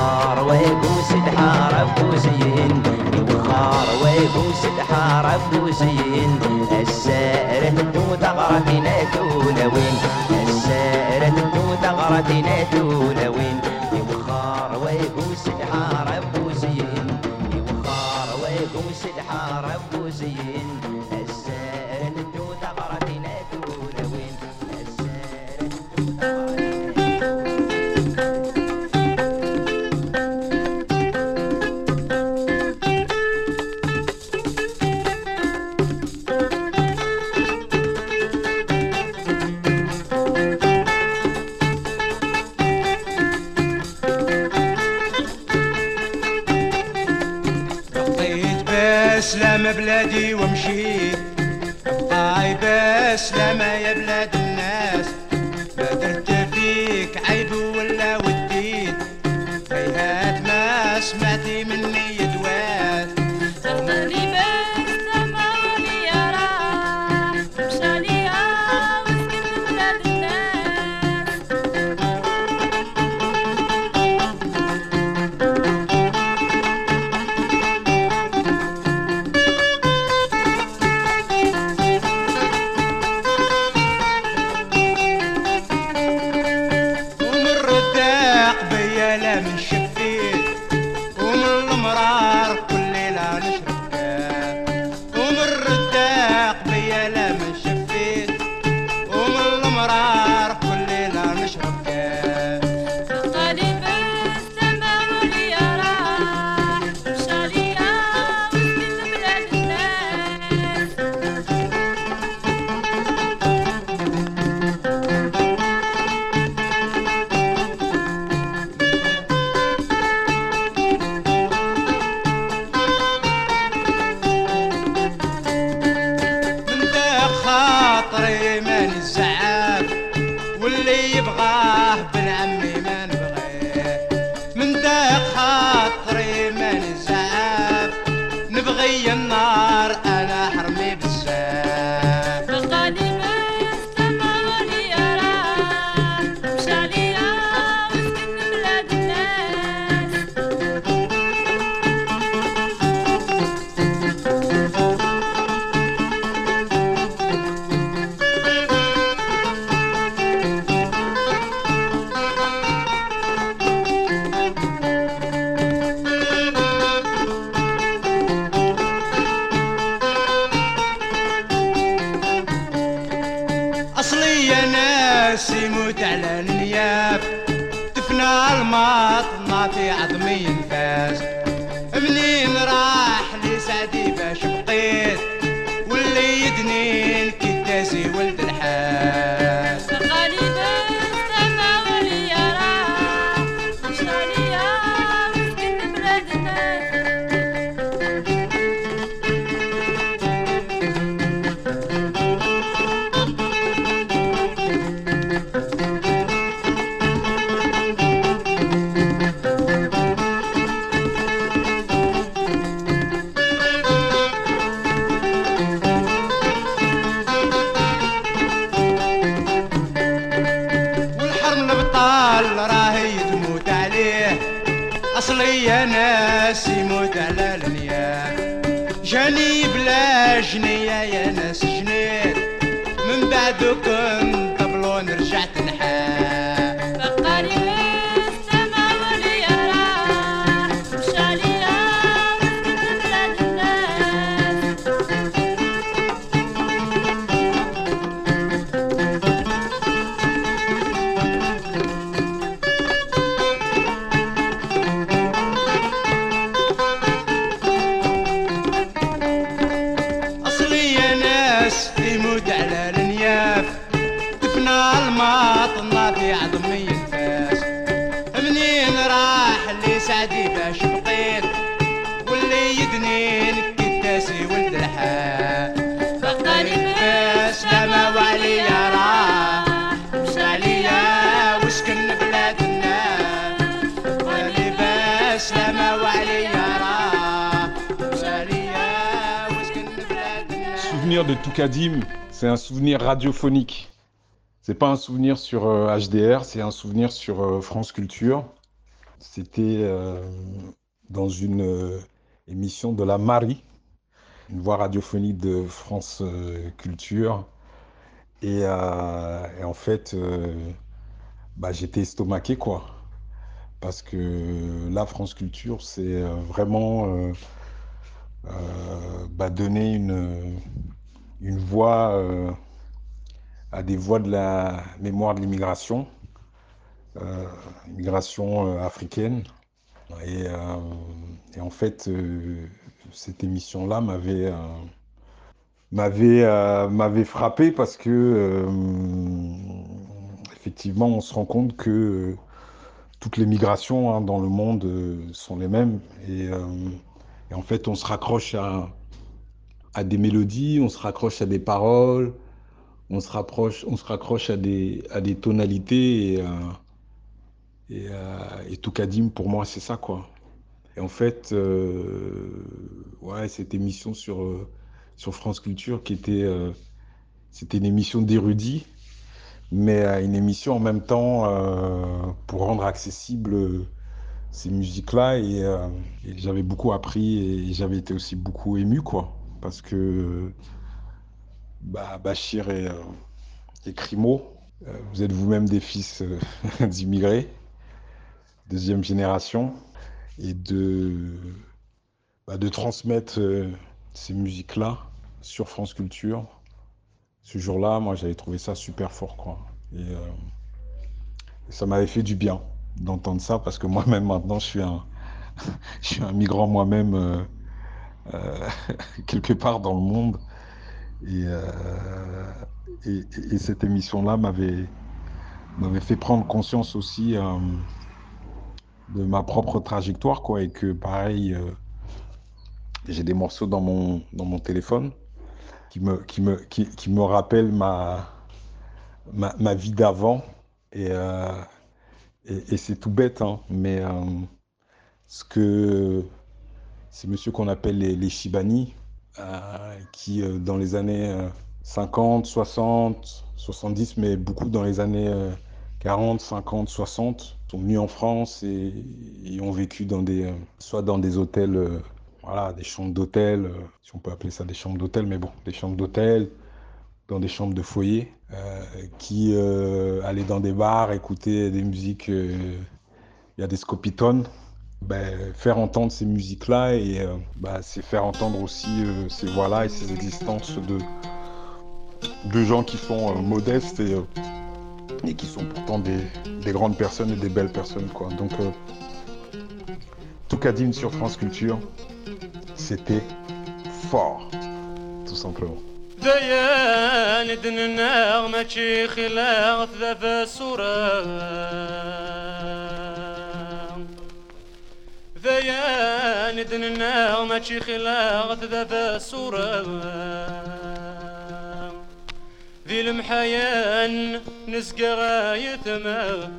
بخار ويقوس دحار بوسين بخار ويقوس دحار بوسين السائرة تموت غرتنا تولوين السائرة
تموت غرتنا تولوين بخار ويبوس
دحار بوسين بخار ويقوس دحار بوسين radiophonique. C'est pas un souvenir sur euh, HDR, c'est un souvenir sur euh, France Culture. C'était euh, dans une émission de la Marie, une voix radiophonique de France Culture. Et, en fait, bah, j'étais estomaqué, quoi. Parce que la France Culture, c'est vraiment bah, donner une voix à des voix de la mémoire de l'immigration, euh, immigration euh, africaine. Euh, et, en fait, euh, cette émission-là m'avait m'avait frappé parce que effectivement, on se rend compte que toutes les migrations hein, dans le monde sont les mêmes. Et, et, en fait, on se raccroche à,
à, des mélodies, on se raccroche à des paroles, on se rapproche, on se raccroche à des, à des tonalités et, euh, et, euh, et pour moi c'est ça quoi. Et en fait, euh, ouais, cette émission sur, sur France Culture qui était, c'était une émission d'érudits, mais une émission en même temps pour rendre accessible ces musiques-là et, et j'avais beaucoup appris et j'avais été aussi beaucoup ému quoi, parce que bah, Bachir et, euh, et Crimo, euh, vous êtes vous-même des fils euh, [laughs] d'immigrés, deuxième génération, et de, bah, de transmettre ces musiques-là sur France Culture. Ce jour-là, moi, j'avais trouvé ça super fort, quoi. Et, ça m'avait fait du bien d'entendre ça, parce que moi-même, maintenant, je suis un, [laughs] je suis un migrant moi-même [laughs] quelque part dans le monde. Et, euh, et, et- et cette émission-là m'avait fait prendre conscience aussi euh, de ma propre trajectoire, quoi, et que pareil, euh, j'ai des morceaux dans mon, dans mon téléphone qui me, qui me, qui, me rappellent ma, ma, ma vie d'avant. Et, et, c'est tout bête, hein, mais ce que ces monsieur qu'on appelle les, les Shibani, qui euh, dans les années euh, 50, 60, 70, mais beaucoup dans les années euh, 40, 50, 60, sont venus en France et, ont vécu dans des, euh, soit dans des hôtels, euh, voilà, des chambres d'hôtel, euh, si on peut appeler ça des chambres d'hôtel, mais bon, des chambres d'hôtel, dans des chambres de foyer, euh, qui euh, allaient dans des bars, écouter des musiques, euh, il y a des scopitones, ben, faire entendre ces musiques-là et euh, bah, c'est faire entendre aussi euh, ces voix-là et ces existences de, de gens qui sont euh, modestes et, euh, et qui sont pourtant des, des grandes personnes et des belles personnes. Quoi. Donc, euh, Toukadim sur France Culture, c'était fort, tout simplement.
ديان دننا ماشي خلاف ذا فسورة بيان دننا وما تشي خلاغ ذا الصورة ذي المحيان نسقى غاية ما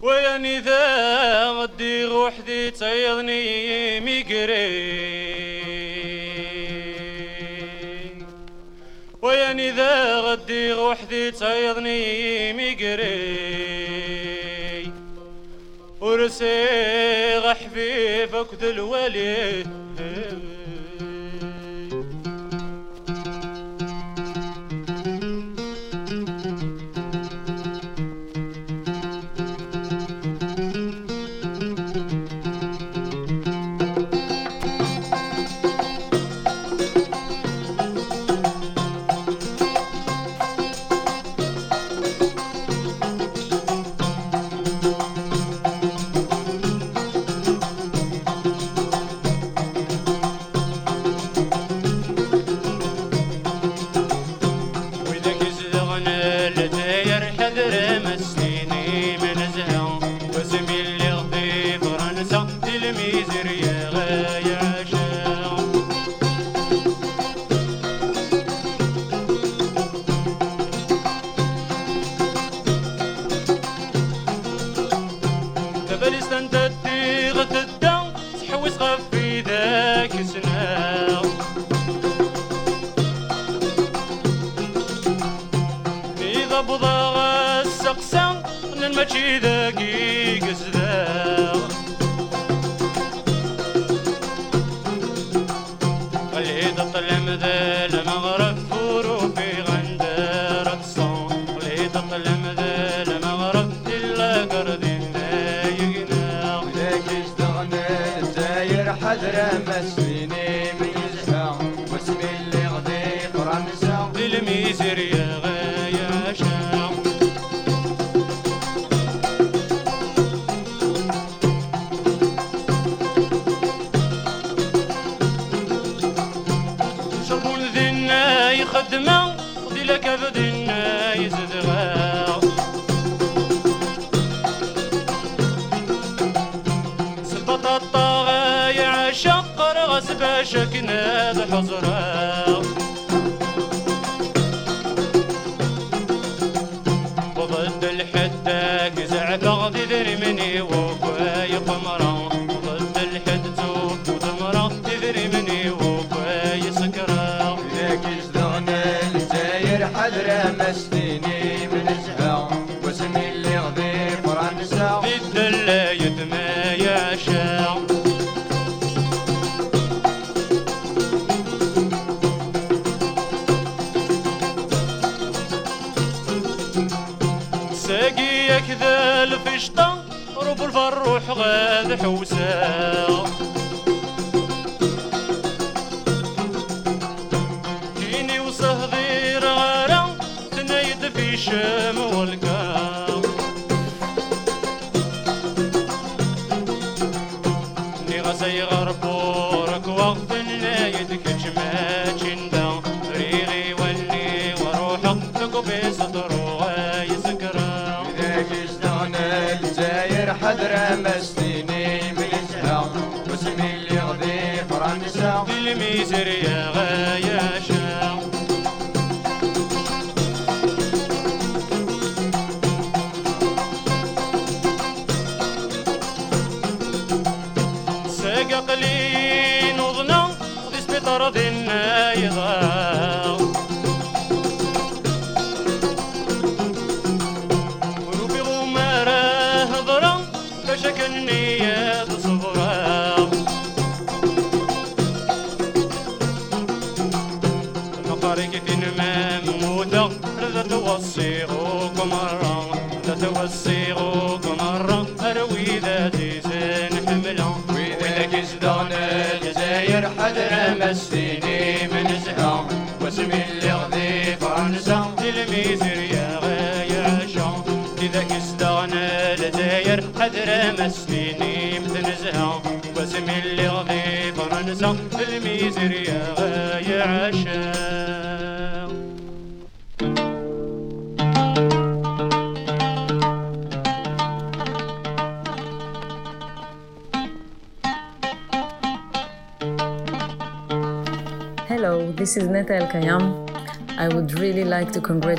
ويا ذا غدي روح ذي تيضني ميقري. ويا ذا
غدي
روح ذي
تيضني ميقري. ورسي حبيبك دلولي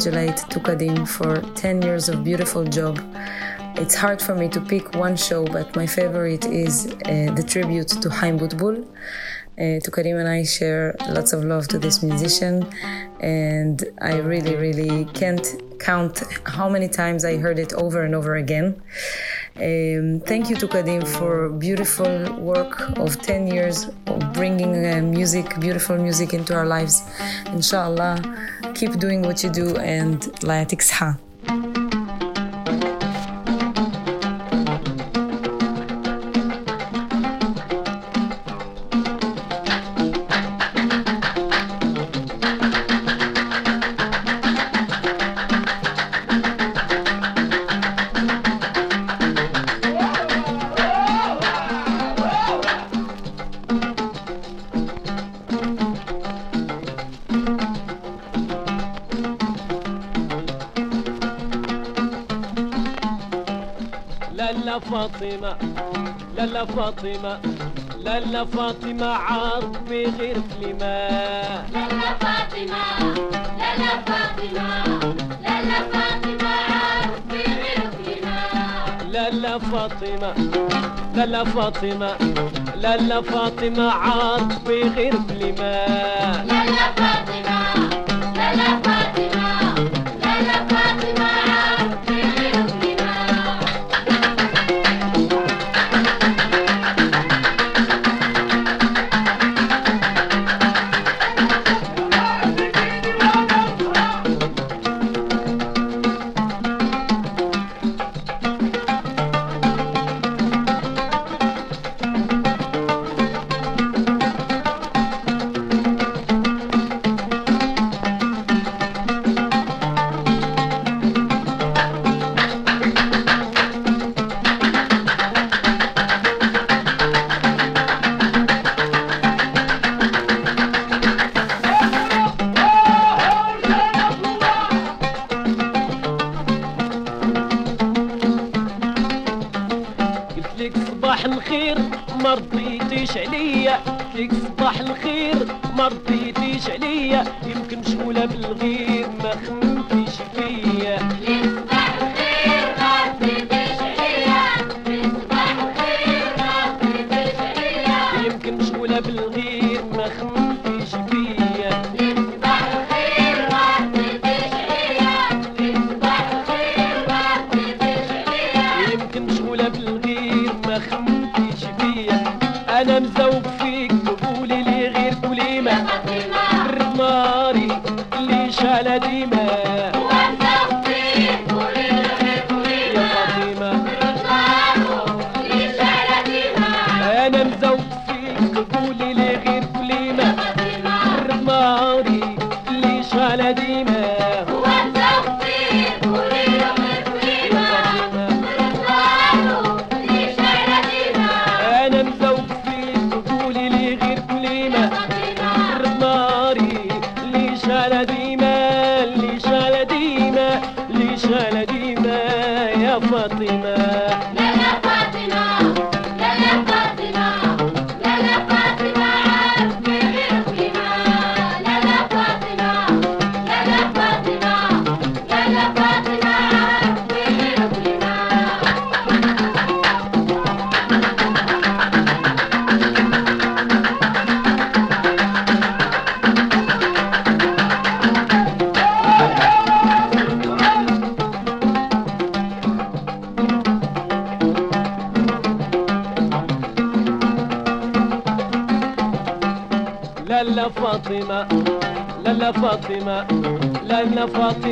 congratulate Tukadim for 10 years of beautiful job. It's hard for me to pick one show, but my favorite is uh, the tribute to Haim Butbul. Uh, Tukadim and I share lots of love to this musician, and I really, really can't count how many times I heard it over and over again. Um, thank you to Kadim for beautiful work of 10 years of bringing uh, music, beautiful music into our lives. Inshallah, keep doing what you do and la yatik
فاطمة لالا فاطمة عارض غير كلمة
لالا فاطمة لالا فاطمة لالا فاطمة عارض غير كلمة
لالا فاطمة لالا فاطمة لالا فاطمة عارض غير كلمة لالا فاطمة
Thank you. asfalto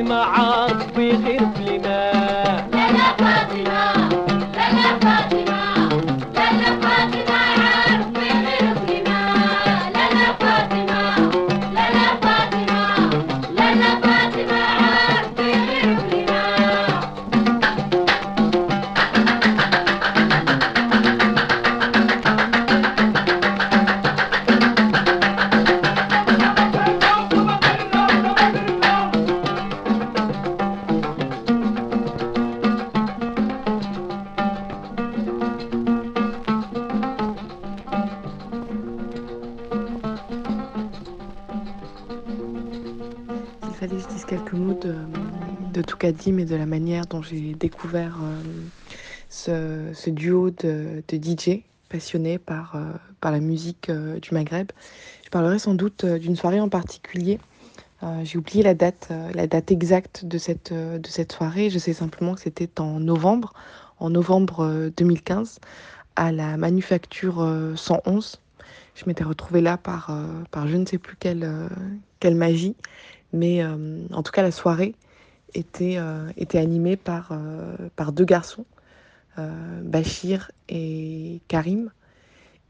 découvert euh, ce, duo de, DJ passionnés par, euh, par la musique euh, du Maghreb. Je parlerai sans doute d'une soirée en particulier. J'ai oublié la date, la date exacte de cette, de cette soirée. Je sais simplement que c'était en novembre, en novembre euh, 2015, à la Manufacture euh, 111. Je m'étais retrouvée là par, par je ne sais plus quelle, quelle magie. Mais en tout cas, la soirée était, euh, était animée par, euh, deux garçons, euh, Bachir et Karim.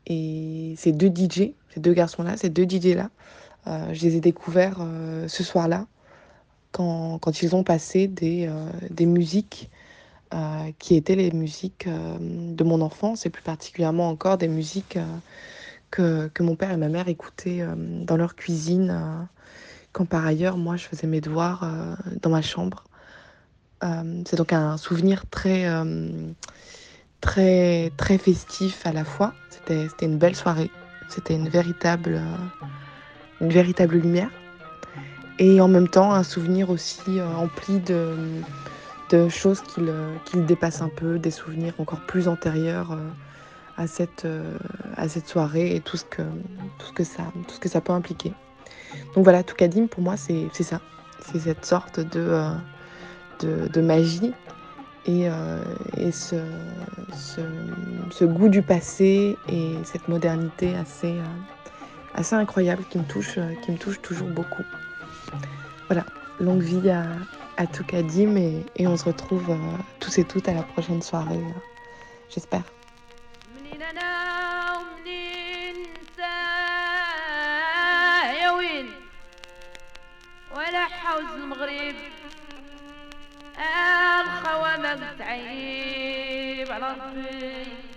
Et ces deux DJ, ces deux garçons-là, ces deux DJ-là, je les ai découverts ce soir-là, quand, ils ont passé des, musiques qui étaient les musiques de mon enfance, et plus particulièrement encore des musiques que, mon père et ma mère écoutaient dans leur cuisine, quand par ailleurs, moi, je faisais mes devoirs euh, dans ma chambre. Euh, c'est donc un souvenir très, euh, très, très festif à la fois. C'était, une belle soirée. C'était une véritable, lumière. Et en même temps, un souvenir aussi empli de, choses qui le, un peu, des souvenirs encore plus antérieurs à, cette, soirée et tout ce que ça peut impliquer. Donc voilà, Toukadim, pour moi, c'est ça. C'est cette sorte de, euh, magie et, euh, ce, goût du passé et cette modernité assez, euh, incroyable qui me touche, qui me touche toujours beaucoup. Voilà, longue vie à, à Toukadim et, on se retrouve tous et toutes à la prochaine soirée, j'espère.
وين؟ ولا حوز المغرب. الخوامة تعيب على ربي.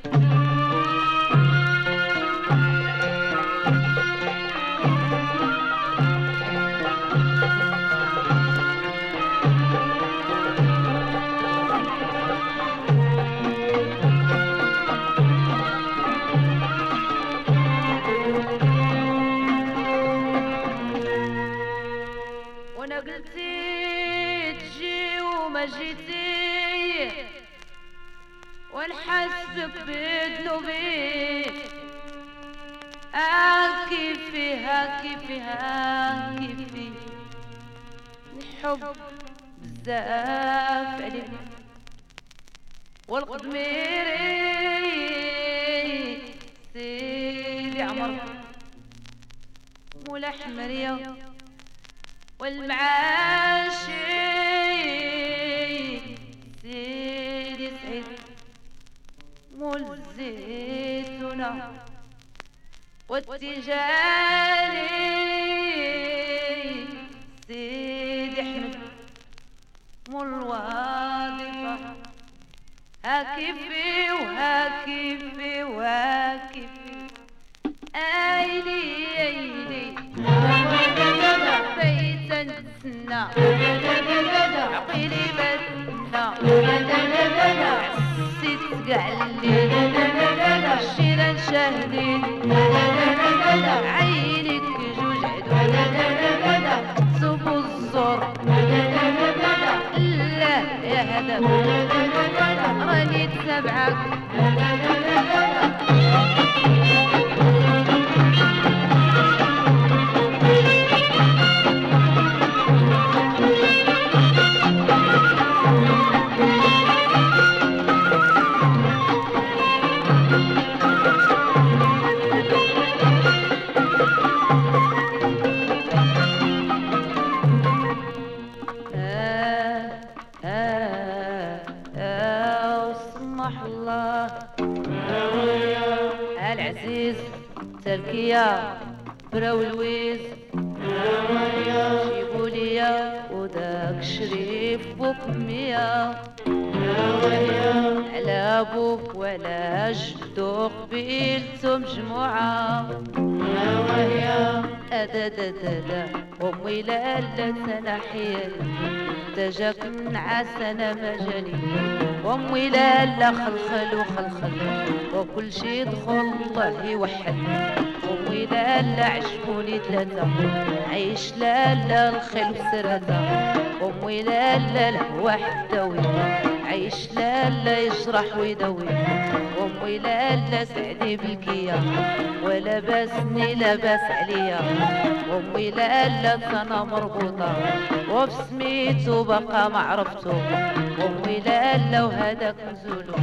نعاس أنا مجاني أمي لا لا خلخل وخلخل. وكل شي دخل الله يوحد أمي لا لا عجبوني ثلاثة عيش لا لا الخيل وسرادة أمي لا لا عيش لا يشرح ويدوي امي لا لا سعدي بالكيا. ولا بسني لا بس عليا. امي لا لا أنا مربوطة. وبسميتو سميته بقى معرفته امي لا لا وهداك نزولو.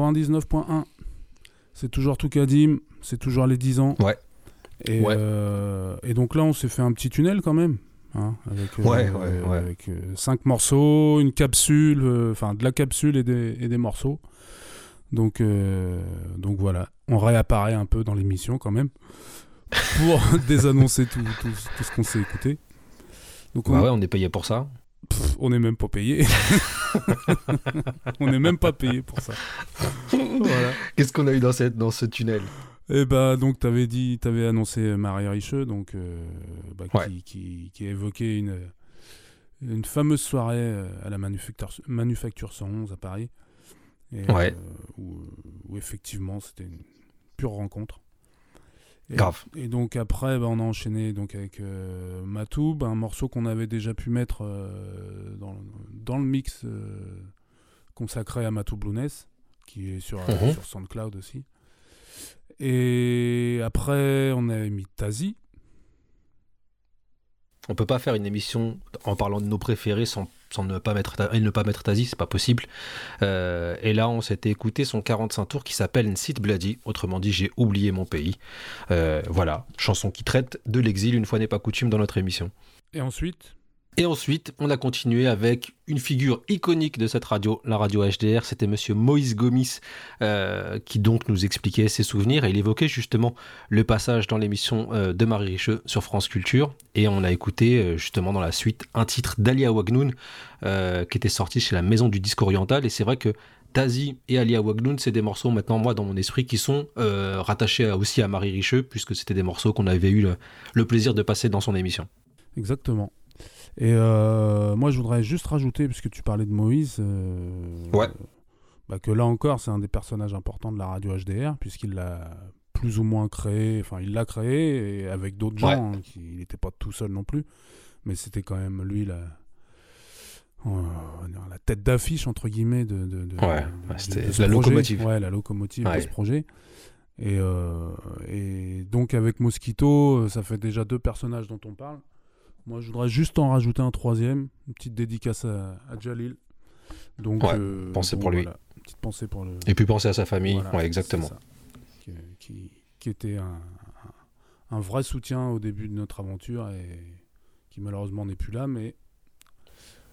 99.1. C'est toujours tout Kadim, c'est toujours les 10 ans.
Ouais.
Et,
Ouais.
euh, et donc là, on s'est fait un petit tunnel quand même. hein, avec, euh,
Ouais, ouais, ouais.
avec 5 morceaux, une capsule, euh, enfin de la capsule et des, et des morceaux. Donc, euh, donc voilà, on réapparaît un peu dans l'émission quand même pour [laughs] désannoncer tout, tout, tout ce qu'on s'est écouté. Donc
Bah ouais, on est payé pour ça.
Pff, on n'est même pas payé. [laughs] on n'est même pas payé pour ça. Voilà.
Qu'est-ce qu'on a eu dans, cette, dans ce tunnel?
Et bah donc t'avais dit, t'avais annoncé Maria Richeux, donc euh, bah, qui, qui, qui évoquait une une fameuse soirée euh, à la Manufacture, Manufacture 111 à Paris. Et,
Ouais.
euh, où, où effectivement c'était une pure rencontre. Et,
Grave.
Et donc après, bah, on a enchaîné donc avec euh, Matoub, un morceau qu'on avait déjà pu mettre euh, dans, dans le mix euh, consacré à Matoub Lounès, qui est sur, euh,
Mhm.
sur SoundCloud aussi. Et après, on a mis Tazi.
On peut pas faire une émission en parlant de nos préférés sans, sans ne pas mettre et ne pas mettre Tazi, c'est pas possible. Euh, et là, on s'était écouté son 45 tours qui s'appelle Nsit Bloody, autrement dit J'ai oublié mon pays. Euh, voilà, chanson qui traite de l'exil, une fois n'est pas coutume dans notre émission.
Et ensuite?
Et ensuite, on a continué avec une figure iconique de cette radio, la radio HDR. C'était monsieur Moïse Gomis, euh, qui donc nous expliquait ses souvenirs. Et il évoquait justement le passage dans l'émission euh, de Marie Richeux sur France Culture. Et on a écouté euh, justement dans la suite un titre d'Alia Wagnoun, qui était sorti chez la Maison du Disque Oriental. Et c'est vrai que Tazi et Alia Wagnoun, c'est des morceaux maintenant, moi, dans mon esprit, qui sont rattachés aussi à Marie Richeux, puisque c'était des morceaux qu'on avait eu le plaisir de passer dans son émission.
Exactement. Et euh, moi, je voudrais juste rajouter, puisque tu parlais de Moïse, euh,
Ouais.
bah, que là encore, c'est un des personnages importants de la radio HDR, puisqu'il l'a plus ou moins créé, enfin, il l'a créé et avec d'autres gens, hein, qui- il n'était pas tout seul non plus, mais c'était quand même lui la, euh, la tête d'affiche, entre guillemets, de, de, de-
Ouais,
de-
ouais,
de-
c'était
de ce
la
projet.
locomotive.
Ouais, la locomotive de ce projet. Et, et donc avec Mosquito, ça fait déjà deux personnages dont on parle. Moi, je voudrais juste en rajouter un troisième, une petite dédicace à, à Jalil. Donc,
Ouais,
euh, bon,
pour lui.
voilà, une petite pensée pour le.
Et puis penser à sa famille,
Voilà,
ouais, exactement.
Qui, qui- qui était un, vrai soutien au début de notre aventure et qui malheureusement n'est plus là, mais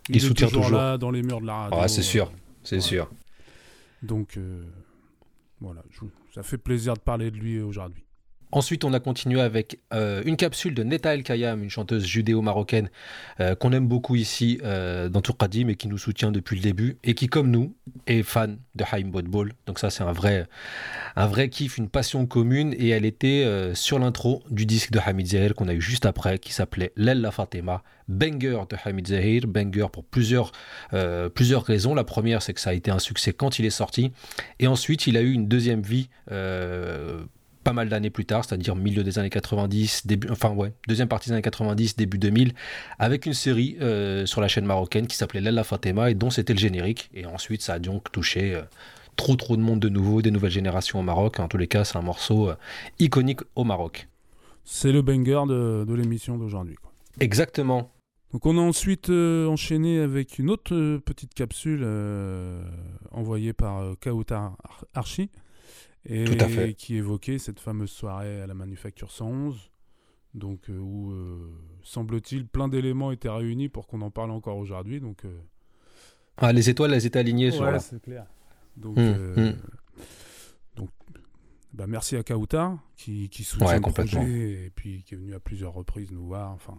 Il
est
soutient toujours.
là dans les murs de la radio.
Ah, c'est sûr,
euh,
c'est
voilà.
sûr.
Donc euh, voilà, je- ça fait plaisir de parler de lui aujourd'hui.
Ensuite, on a continué avec euh, une capsule de Neta El Kayam, une chanteuse judéo-marocaine euh, qu'on aime beaucoup ici euh, dans Tourkadim et qui nous soutient depuis le début et qui, comme nous, est fan de Haïm Bodbol. Donc ça, c'est un vrai, un vrai kiff, une passion commune et elle était sur l'intro du disque de Hamid Zahir qu'on a eu juste après qui s'appelait Lella Fatima, banger de Hamid Zahir, banger pour plusieurs, plusieurs raisons. La première, c'est que ça a été un succès quand il est sorti et ensuite, il a eu une deuxième vie pas mal d'années plus tard, c'est-à-dire milieu des années 90, début, enfin ouais, deuxième partie des années 90, début 2000, avec une série euh, sur la chaîne marocaine qui s'appelait Lella Fatima et dont c'était le générique. Et ensuite, ça a donc touché euh, trop trop de monde de nouveau, des nouvelles générations au Maroc. En tous les cas, c'est un morceau euh, iconique au Maroc.
C'est le banger de, de l'émission d'aujourd'hui.
Exactement.
Donc on a ensuite enchaîné avec une autre petite capsule envoyée par Kauta Ar- Archi et
Tout à fait.
qui évoquait cette fameuse soirée à la Manufacture 111, donc euh, où euh, semble-t-il plein d'éléments étaient réunis pour qu'on en parle encore aujourd'hui. Donc euh,
Ah, les étoiles, elles étaient alignées sur
ouais,
là.
c'est clair. Donc, euh,
hum.
donc bah, merci à Kauta qui, qui soutient
Ouais,
le projet et puis qui est venu à plusieurs reprises nous voir. Enfin,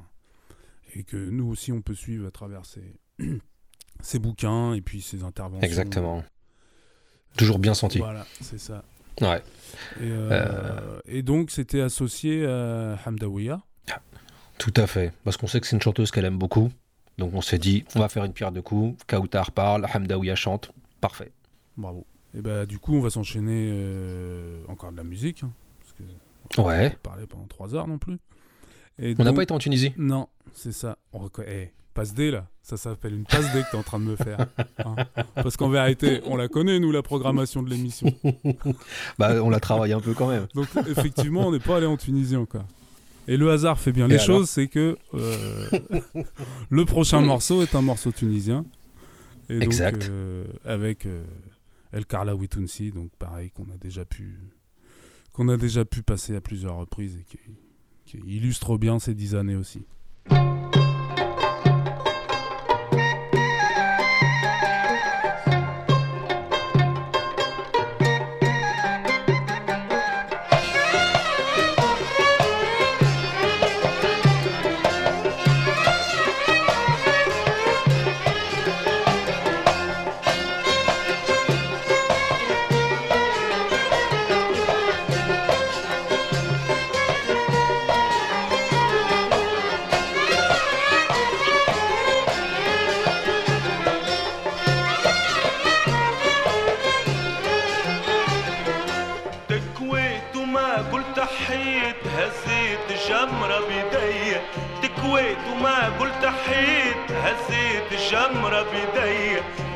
et que nous aussi on peut suivre à travers ses, [clears throat] ses bouquins et puis ses interventions.
Exactement. Toujours bien senti.
Voilà, c'est ça.
Ouais.
Et, euh,
Euh,
et donc c'était associé à Hamdawiya.
Tout à fait. Parce qu'on sait que c'est une chanteuse qu'elle aime beaucoup. Donc on s'est dit, on va faire une pierre de coups. Kautar parle, Hamdaouia chante. Parfait.
Bravo. Et bah du coup on va s'enchaîner euh, encore de la musique. hein, parce que on
Ouais.
parler pendant trois heures non plus. Et
On n'a
donc-
pas été en Tunisie?
Non, c'est ça. On reco- eh, passe D là, ça s'appelle une passe D que t'es en train de me faire. hein. Parce qu'en vérité, on la connaît nous la programmation de l'émission. [laughs]
Bah, on la travaille un peu quand même.
Donc effectivement, on n'est pas allé en Tunisie encore. Et le hasard fait bien
Et
les
alors
choses, c'est que euh, [laughs] le prochain morceau est un morceau tunisien. Et donc,
Exact.
euh, avec euh, El Karla Witounsi, donc pareil qu'on a déjà pu qu'on a déjà pu passer à plusieurs reprises et qui, qui illustre bien ces dix années aussi.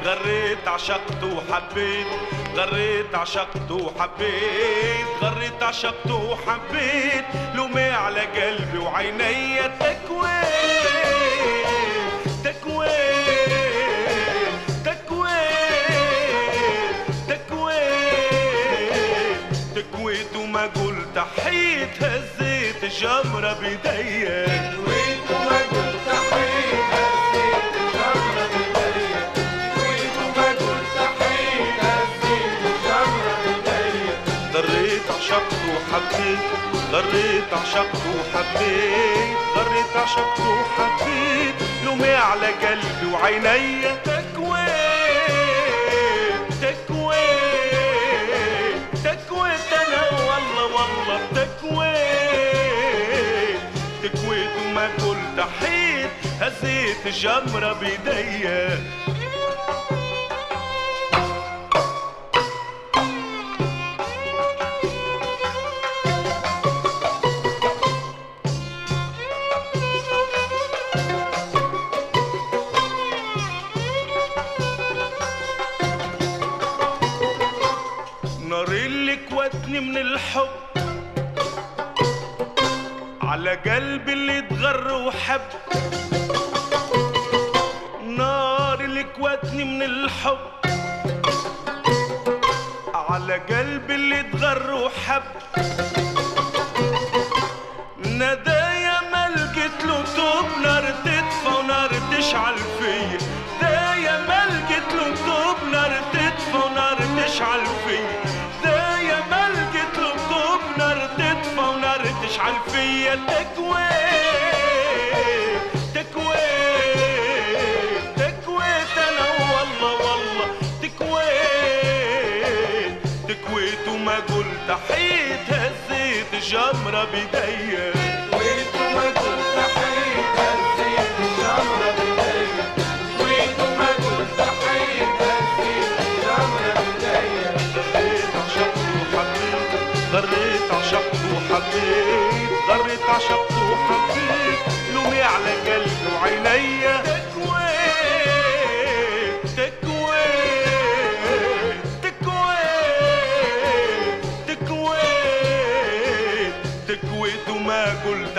غريت عشقت وحبيت غريت عشقت وحبيت غريت عشقت وحبيت. لومي على قلبي وعيني تكويت تكويت تكويت تكويت. تكويت وما قلت حيت هزيت الجمرة بيدي. تكويت وما قلت وحبيت غريت عشقت وحبيت غريت عشقت وحبيت. لومي على قلبي وعيني تكويت تكويت تكويت. أنا والله والله تكويت تكويت. وما قلت حيت هزيت الجمرة بيدي اتغر الشجرة بداية تحية تنسيق الشجرة بداية وأنتم دول تحية تنسيق الشجرة بداية غريت عشقت وحبيت غريت عشقت وحبيت غريت عشقت وحبيت لومي على قلبي وعينيا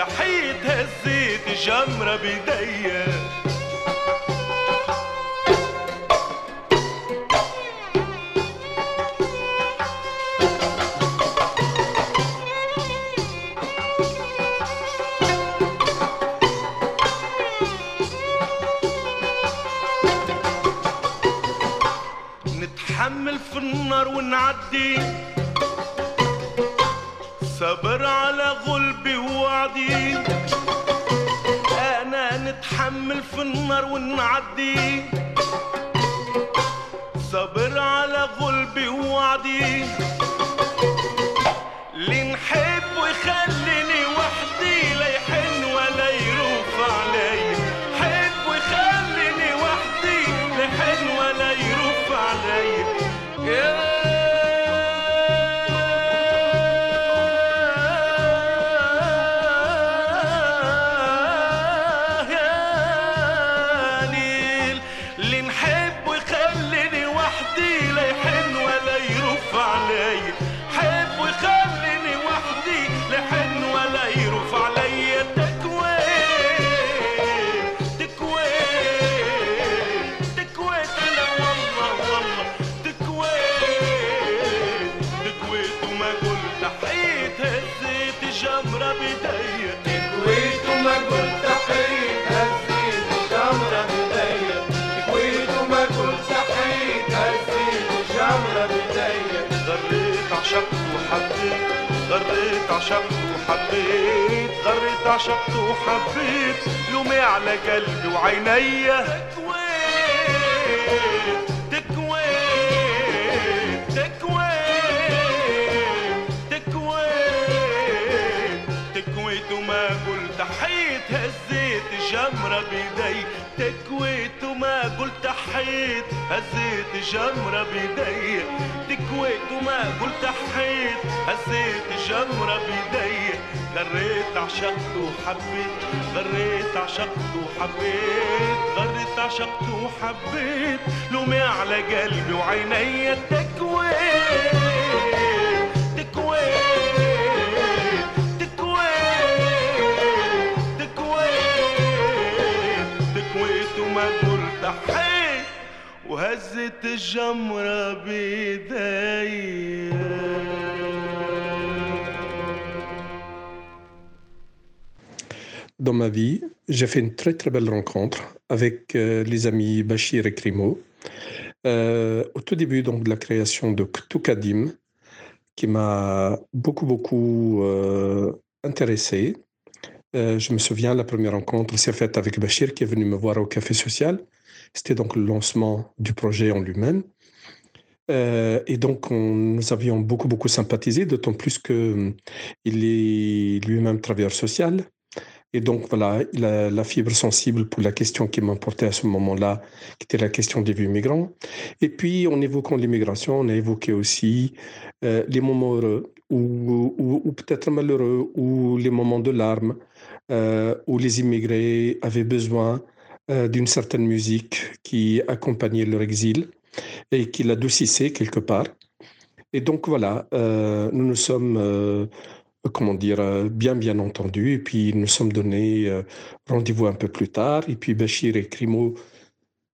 وحيد هزيت جمرة بيديا ووعدي أنا نتحمل في النار ونعدي. صبر على غلبي ووعدي. اللي نحب ويخليني وحدي لا غريت عشقت وحبيت غريت عشقت وحبيت. لومي على قلبي وعيني تكويت تكويت تكويت تكويت. تكويت وما قلت حيت هزيت الجمرة بيدي. تكويت وما قلت حيت هزيت جمرة بيدي. تكويت وما قلت حيت هزيت جمرة بيدي. غريت عشقت وحبيت غريت عشقت وحبيت غريت عشقت وحبيت. لومي على قلبي وعيني تكويت. وهزت الجمرة بيدي
Dans ma vie, j'ai fait une très très belle rencontre avec euh, les amis Bachir et Krimo. Euh, au tout début donc, de la création de Ktoukadim, qui m'a beaucoup beaucoup euh, intéressé. Euh, je me souviens, la première rencontre s'est faite avec Bachir qui est venu me voir au Café Social. C'était donc le lancement du projet en lui-même. Euh, et donc, on- nous avions beaucoup, beaucoup sympathisé, d'autant plus qu'il est lui-même travailleur social. Et donc, voilà, il a la fibre sensible pour la question qui m'importait à ce moment-là, qui était la question des vieux migrants. Et puis, en évoquant l'immigration, on a évoqué aussi euh, les moments heureux, ou, peut-être malheureux, ou les moments de larmes, euh, où les immigrés avaient besoin d'une certaine musique qui accompagnait leur exil et qui l'adoucissait quelque part. Et donc voilà, euh, nous nous sommes, euh, comment dire, euh, bien bien entendus et puis nous sommes donné euh, rendez-vous un peu plus tard. Et puis Bachir et Krimo,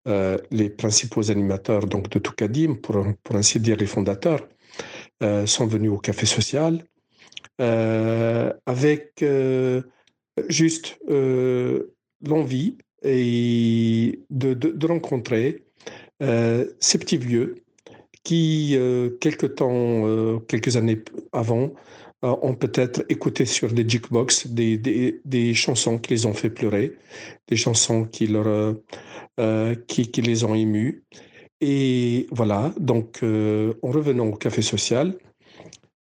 euh, les principaux animateurs donc de Toukadim, pour, pour ainsi dire les fondateurs, euh, sont venus au café social euh, avec euh, juste euh, l'envie et de, rencontrer euh, ces petits vieux qui, euh, quelque temps, euh, quelques années avant, ont peut-être écouté sur des jukebox des, des, des chansons qui les ont fait pleurer, des chansons qui, leur, qui, qui les ont émus. Et voilà, donc en revenant au café social,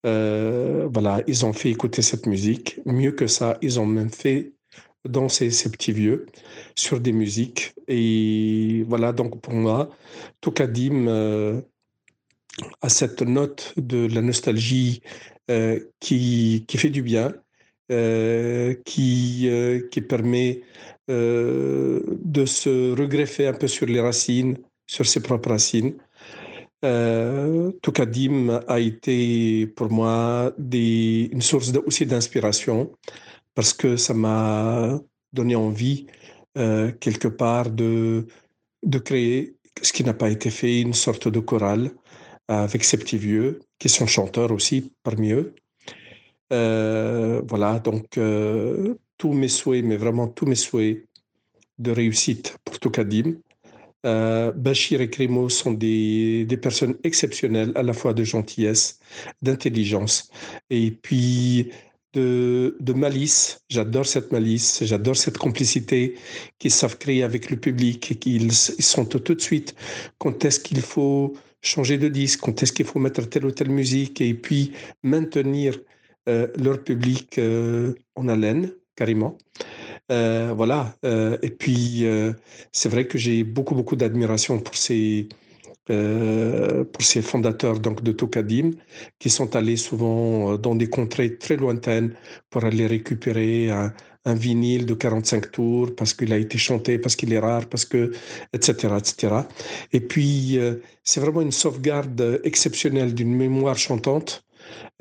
voilà, ils ont fait écouter cette musique. Mieux que ça, ils ont même fait danser ces petits vieux sur des musiques. Et voilà, donc pour moi, Toukadim euh, a cette note de la nostalgie euh, qui, qui fait du bien, euh, qui, qui permet de se regreffer un peu sur les racines, sur ses propres racines. Euh, Toukadim a été pour moi des, une source aussi d'inspiration parce que ça m'a donné envie euh, quelque part de, de créer ce qui n'a pas été fait, une sorte de chorale avec ces petits vieux qui sont chanteurs aussi parmi eux. Euh, voilà, donc euh, tous mes souhaits, mais vraiment tous mes souhaits de réussite pour Toukadim. Euh, Bachir et Krimo sont des, des personnes exceptionnelles, à la fois de gentillesse, d'intelligence, et puis de, malice. J'adore cette malice, j'adore cette complicité qu'ils savent créer avec le public et qu'ils ils sont tout de suite quand est-ce qu'il faut changer de disque, quand est-ce qu'il faut mettre telle ou telle musique, et puis maintenir euh, leur public euh, en haleine, carrément. Euh, voilà. Et puis, c'est vrai que j'ai beaucoup, beaucoup d'admiration pour ces, pour ces fondateurs donc, de Toukadim qui sont allés souvent euh, dans des contrées très lointaines pour aller récupérer un, vinyle de 45 tours parce qu'il a été chanté, parce qu'il est rare, parce que, etc., etc. Et puis, euh, c'est vraiment une sauvegarde exceptionnelle d'une mémoire chantante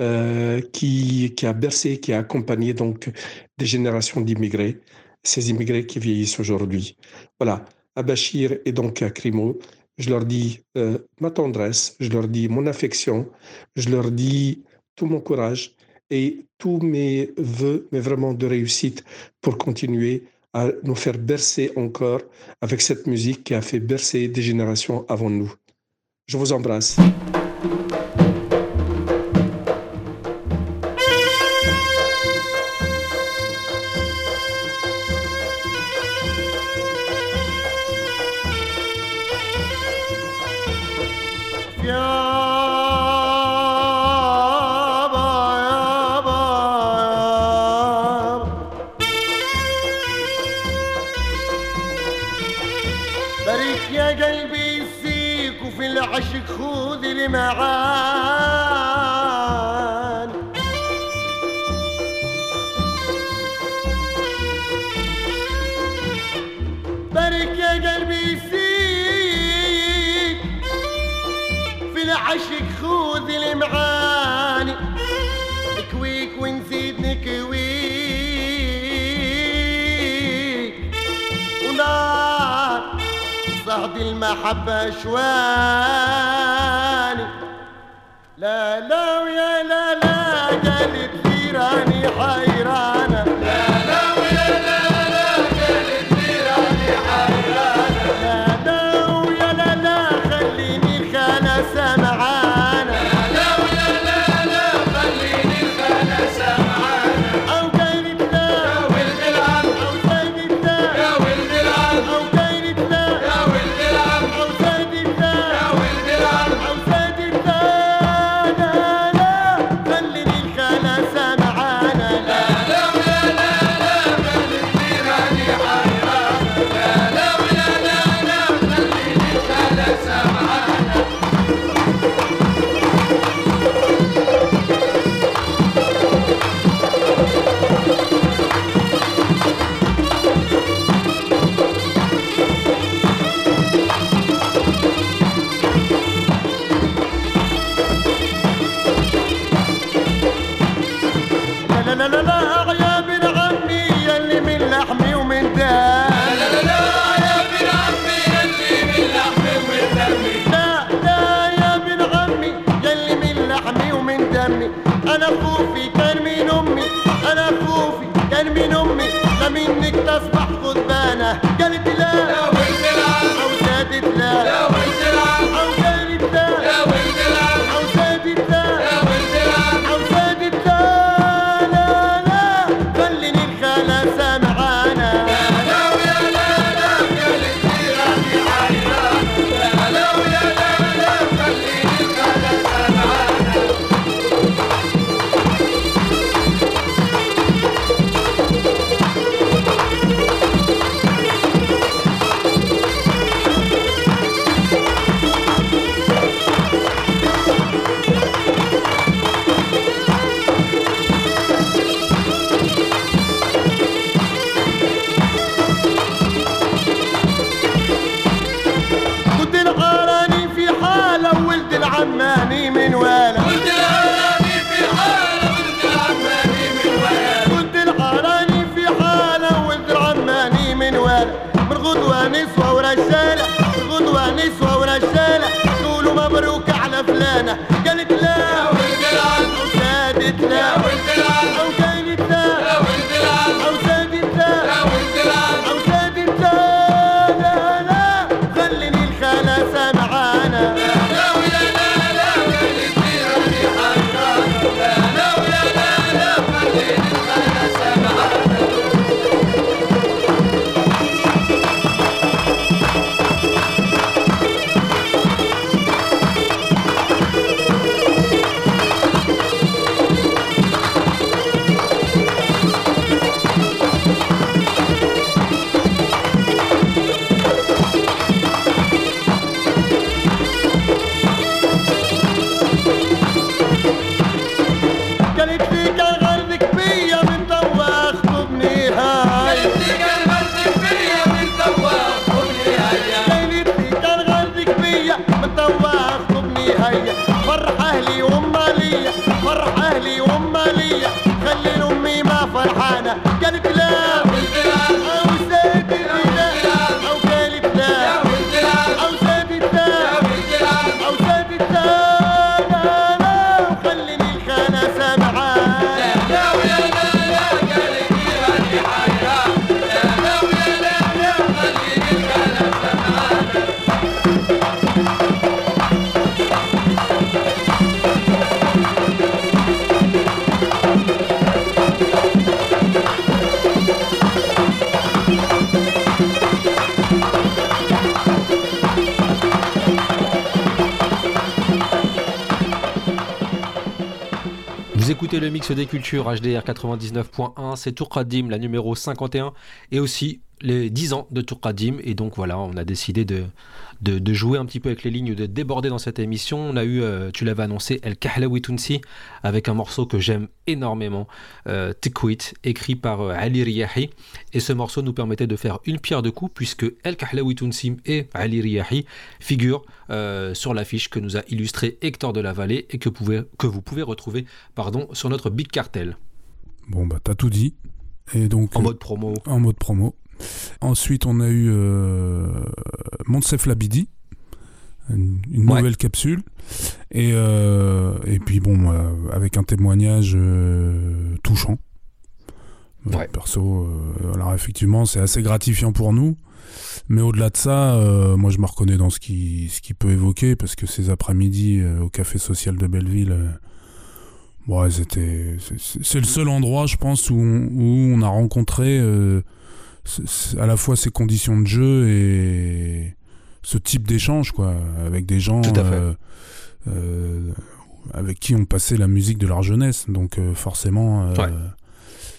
euh, qui, qui a bercé, qui a accompagné donc des générations d'immigrés, ces immigrés qui vieillissent aujourd'hui. Voilà, à Bachir et donc à Krimo, je leur dis euh, ma tendresse, je leur dis mon affection, je leur dis tout mon courage et tous mes voeux, mais vraiment de réussite pour continuer à nous faire bercer encore avec cette musique qui a fait bercer des générations avant nous. Je vous embrasse.
حب أشواني لا لا ويا لا لا قالت لي راني
حي. le mix des cultures HDR 99.1, c'est Tourkradim, la numéro 51, et aussi
les 10 ans de Tourkadim. Et donc voilà, on a décidé de, de, de jouer un petit peu avec les lignes, de déborder dans cette émission. On a eu, euh, tu l'avais annoncé, El Kahlawi Tunsi, avec un morceau que j'aime énormément, euh, Tikwit, écrit par euh, Ali Riyahi. Et ce morceau nous permettait de faire une pierre de coups, puisque El Kahlawi Tunsi et Ali Riyahi figurent euh, sur l'affiche que nous a illustré Hector de la Vallée et que, pouvez, que vous pouvez retrouver pardon, sur notre Big Cartel.
Bon, bah, t'as tout dit. Et donc,
En mode promo.
En mode promo. Ensuite, on a eu euh, Monsef Labidi, une, une nouvelle capsule. Et, euh, et puis, bon, euh, avec un témoignage euh, touchant. Perso, alors effectivement, c'est assez gratifiant pour nous. Mais au-delà de ça, euh, moi, je me reconnais dans ce qui, ce qui peut évoquer, parce que ces après-midi euh, au Café Social de Belleville. euh, Ouais, c'était. c'est- le seul endroit, je pense, où on, où on a rencontré à la fois ces conditions de jeu et ce type d'échange, quoi, avec des gens euh, euh, avec qui on passait la musique de leur jeunesse. Donc, euh, forcément, euh,
Ouais.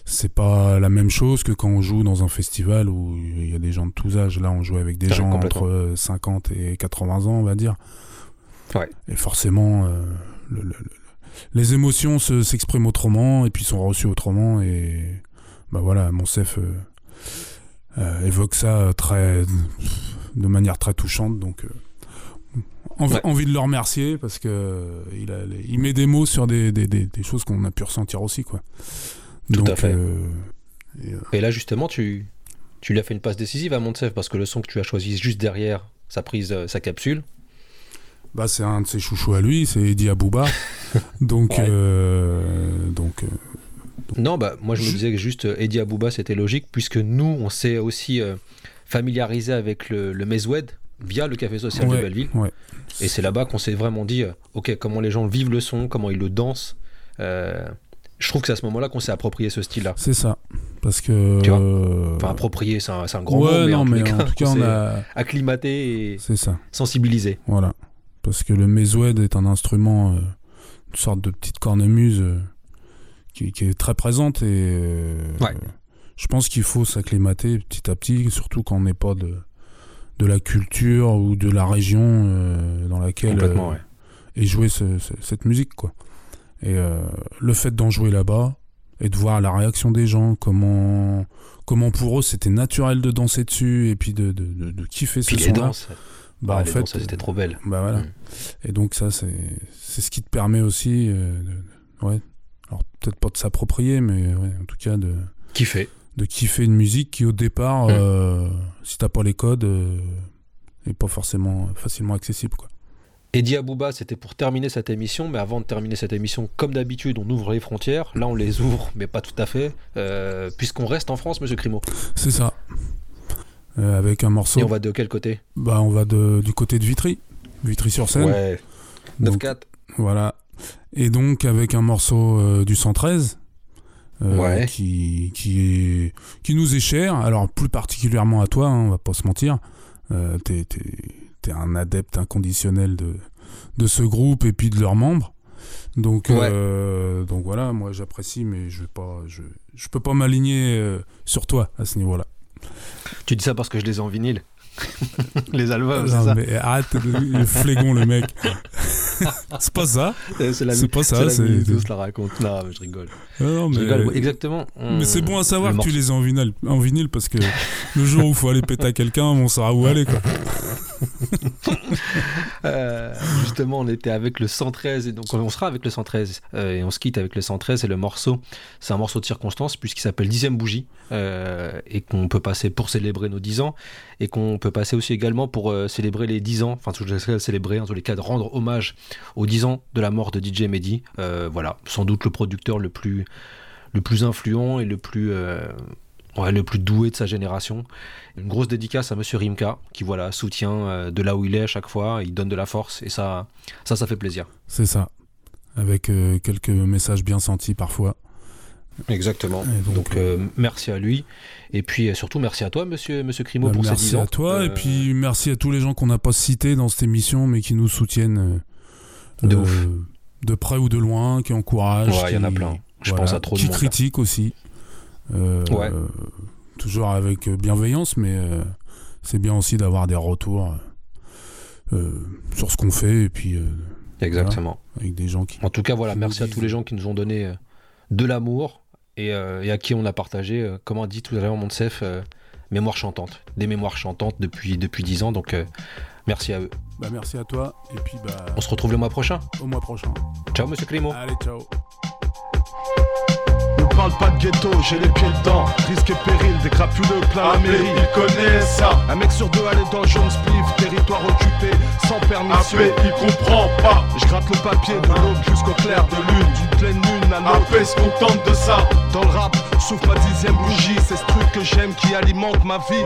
c'est pas la même chose que quand on joue dans un festival où il y a des gens de tous âges. Là, on jouait avec des
Ouais,
gens entre euh, 50 et 80 ans, on va dire.
Ouais.
Et forcément, euh, le- le- le- les émotions se- s'expriment autrement et puis sont reçues autrement. Et bah voilà, euh, euh, évoque ça très, de manière très touchante. Donc, euh,
Ouais.
envie de le remercier parce que euh, il, a, il met des mots sur des, des, des- des choses qu'on a pu ressentir aussi. Quoi.
Tout
Donc,
à fait.
euh,
Et là, justement, tu, tu lui as fait une passe décisive à Montsef parce que le son que tu as choisi juste derrière sa prise, euh, sa capsule,
Bah, c'est un de ses chouchous à lui, c'est Eddie Abouba. [laughs] donc,
Ouais.
euh, donc euh,
Non, bah moi je me disais que juste euh, Eddie Abouba c'était logique puisque nous on s'est aussi euh, familiarisé avec le, le via le café social
Ouais,
de Belleville.
ouais.
Et c'est là-bas qu'on s'est vraiment dit, euh, ok, comment les gens vivent le son, comment ils le dansent. Euh, je trouve que c'est à ce moment-là qu'on s'est approprié ce style-là.
c'est ça. Parce que.
Tu vois Enfin, approprié, c'est un, un grand
Ouais,
mot, mais,
non,
en,
mais en
cas,
tout [laughs] cas,
on
a-
acclimaté et
C'est ça.
sensibilisé.
Voilà. Parce que le mezoued est un instrument, une sorte de petite cornemuse qui, qui est très présente et euh, je pense qu'il faut s'acclimater petit à petit, surtout quand on n'est pas de, de la culture ou de la région euh, dans laquelle
Complètement, ouais.
est jouée ce- ce- cette musique. Quoi. Et euh, le fait d'en jouer là-bas et de voir la réaction des gens, comment, comment pour eux c'était naturel de danser dessus et puis de, de, de, de kiffer ce son-là.
danses.
Bah,
Ah,
en fait,
étaient trop belles.
Bah voilà.
Mm.
Et donc ça, c'est c'est ce qui te permet aussi, euh, ouais. Alors peut-être pas de s'approprier, mais ouais, en tout cas de
kiffer,
de kiffer une musique qui au départ,
Mm.
euh, si t'as pas les codes, euh, est pas forcément facilement accessible, quoi.
Eddie Abouba, c'était pour terminer cette émission, mais avant de terminer cette émission, comme d'habitude, on ouvre les frontières. Là, on les ouvre, mais pas tout à fait, euh, puisqu'on reste en France, monsieur Crimo.
C'est ça. Euh, avec un morceau.
Et on va de quel côté?
Bah, on va de, du côté de Vitry, Vitry-sur-Seine.
Ouais.
Donc,
9-4.
Voilà. Et donc avec un morceau euh, du 113. euh,
Ouais.
qui, qui, est, qui nous est cher, alors plus particulièrement à toi, hein, on va pas se mentir. Euh, t'es, t'es- t'es un adepte inconditionnel de, de ce groupe et puis de leurs membres. Donc,
Ouais.
euh, donc voilà, moi j'apprécie, mais je pas, je, je peux pas m'aligner euh, sur toi à ce niveau-là.
Tu dis ça parce que je les ai en vinyle. [laughs] les albums, c'est
Non,
ça
mais arrête, le, le flégon, le mec. [laughs] c'est pas ça.
Euh, C'est la,
C'est pas ça.
la
c'est-
on se la raconte. Non, mais je rigole.
Ah non,
Je
mais-
rigole, ouais, exactement.
Mais c'est bon à savoir
Le
que tu les as en vinyle, en vinyle parce que le jour où il faut aller péter à quelqu'un, on saura où aller. Quoi. [laughs] [laughs]
Euh, justement, on était avec le 113 et donc on sera avec le 113 euh, et on se quitte avec le 113 et le morceau, c'est un morceau de circonstance puisqu'il s'appelle Dixième bougie euh, et qu'on peut passer pour célébrer nos 10 ans et qu'on peut passer aussi également pour célébrer les 10 ans, enfin célébrer en tous les cas de rendre hommage aux 10 ans de la mort de DJ Mehdi. Voilà, sans doute le producteur le plus le plus influent et le plus ouais, le plus doué de sa génération. Une grosse dédicace à Monsieur Rimka, qui voilà soutient euh, de là où il est à chaque fois, il donne de la force et ça, ça, ça fait plaisir.
C'est ça. Avec euh, quelques messages bien sentis parfois.
Exactement.
Et
donc
donc,
euh, merci à lui et puis euh, surtout merci à toi, Monsieur Monsieur Crimo,
Bah,
pour ces
merci
10 ans.
à toi et puis merci à tous les gens qu'on n'a pas cités dans cette émission mais qui nous soutiennent
De ouf.
de près ou de loin, qui encouragent.
Ouais, il y en a plein. Je
voilà,
pense à trop de
Qui
monde, là.
critiquent aussi. Euh,
Ouais.
toujours avec euh, bienveillance, mais euh, c'est bien aussi d'avoir des retours sur ce qu'on fait et puis.
Exactement.
voilà, avec des gens qui.
En tout cas, voilà, merci à tous les gens qui nous ont donné de l'amour et, et à qui on a partagé, comme dit tout à l'heure Monsef, euh, mémoire chantante, des mémoires chantantes depuis depuis dix ans. Donc euh, merci à eux.
Bah, merci à toi et puis bah.
On se retrouve le mois prochain.
Au mois prochain.
Ciao Monsieur Crimo.
Allez, ciao.
Parle pas de ghetto, j'ai les pieds dedans. Risque et péril, des crapuleux plein la mairie. Il connaît ça. Un mec sur deux allait dans jaune spliff, territoire occupé, sans permission.
AP, il comprend pas.
Je gratte le papier de l'aube jusqu'au clair de lune, pleine lune à l'autre.
Se contente de ça.
Dans le rap, souffle ma dixième bougie, c'est ce truc que j'aime qui alimente ma vie.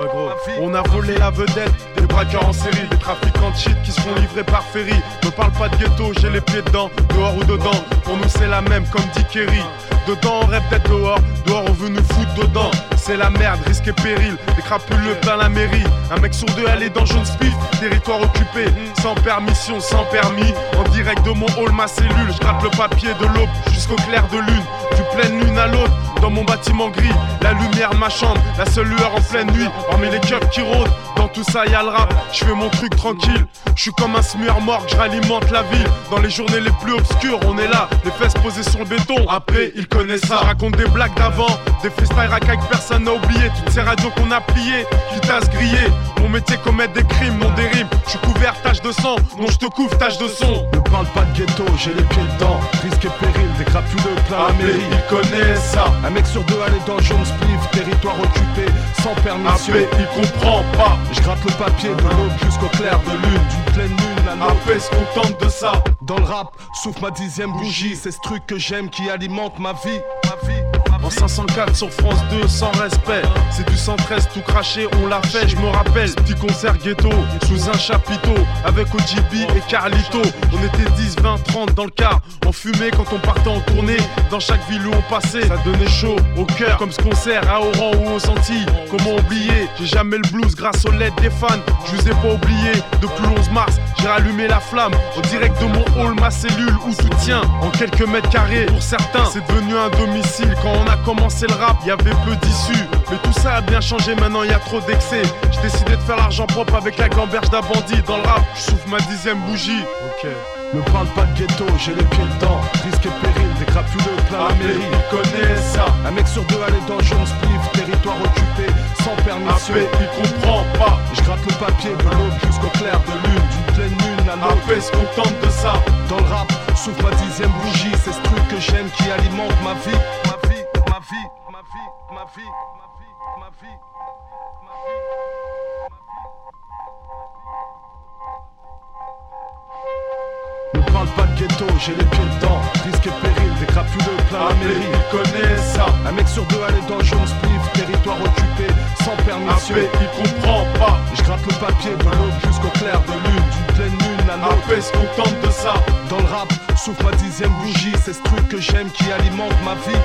On a volé la vedette, des braqueurs en série, des trafiquants de shit qui se font livrer par ferry. Ne parle pas de ghetto, j'ai les pieds dedans, dehors ou dedans. Pour nous c'est la même comme dit Kerry. Dedans on rêve d'être dehors, dehors on veut nous foutre dedans. C'est la merde, risque et péril, des crapuleux plein la mairie. Un mec sur deux allé dans jaune speed, territoire occupé, sans permission, sans permis. En direct de mon hall, ma cellule, je gratte le papier de l'aube jusqu'au clair de lune. Du pleine lune à l'autre, dans mon bâtiment gris, la lumière ma chambre, la seule lueur en pleine nuit. Parmi les keufs qui rôdent, dans tout ça y a le rap, je fais mon truc tranquille. Je suis comme un smueur mort, je ralimente la ville. Dans les journées les plus obscures, on est là, les fesses posées sur le béton. Après, ils connaissent ça. Je raconte des blagues d'avant, des freestyle racailles que personne n'a oublié. Toutes ces radios qu'on a pliées, qui tassent grillé. Mon métier, commettre des crimes, non des rimes. Je suis couvert, tache de sang, non je te couvre, tache de son.
Ne parle pas de ghetto, j'ai les pieds dedans. Risque et péril, des crapuleux plein la
AP,
mairie.
il connaît ça.
Un mec sur deux allait dans jaune spliff, territoire occupé, sans permission.
AP, il comprend pas.
Je gratte le papier de l'aube jusqu'au clair de lune, d'une pleine lune à.
AP se contente de ça?
Dans le rap, souffle ma dixième bougie, c'est ce truc que j'aime qui alimente ma vie, ma vie.
En 504 sur France 2 sans respect. C'est du 113 tout craché on l'a fait je me rappelle. Petit concert ghetto sous un chapiteau Avec OGB et Carlito. On était 10, 20, 30 dans le car On fumait quand on partait en tournée. Dans chaque ville où on passait Ça donnait chaud au cœur. Comme ce concert à Oran ou aux Antilles Comment oublier. J'ai jamais le blues grâce aux lettres des fans. Je vous ai pas oublié Depuis le 11 mars j'ai rallumé la flamme. En direct de mon hall ma cellule où tout tient En quelques mètres carrés Pour certains c'est devenu un domicile. Quand on a commencé le rap, il y avait peu d'issues. Mais tout ça a bien changé, maintenant il y a trop d'excès. J'ai décidé de faire l'argent propre avec la gamberge d'un bandit. Dans le rap, je souffle ma dixième bougie. Ok.
Ne parle pas de ghetto, j'ai les pieds dedans. Risque et péril, des crapuleux plein la mairie.
il connaît ça.
Un mec sur deux allait dans jaune spliff, territoire occupé, sans permission.
AP, il comprend pas.
Je gratte le papier de l'aube jusqu'au clair de lune, d'une pleine lune à l'autre.
AP se contente de ça.
Dans le rap, souffle ma dixième bougie, c'est ce truc que j'aime qui alimente ma vie, ma vie, ma vie, ma vie, ma vie, ma vie, ma vie. Ne parle pas de ghetto, j'ai les pieds dedans. Risque et péril, des crapuleux plein la mairie.
il connaît ça.
Un mec sur deux allait dans jaune spliff, territoire occupé, sans permission.
AP, il comprend pas.
Je gratte le papier de l'aube jusqu'au clair de lune, d'une pleine lune à l'autre.
AP se contente de ça.
Dans le rap, souffle ma dixième bougie, c'est ce truc que j'aime qui alimente ma vie,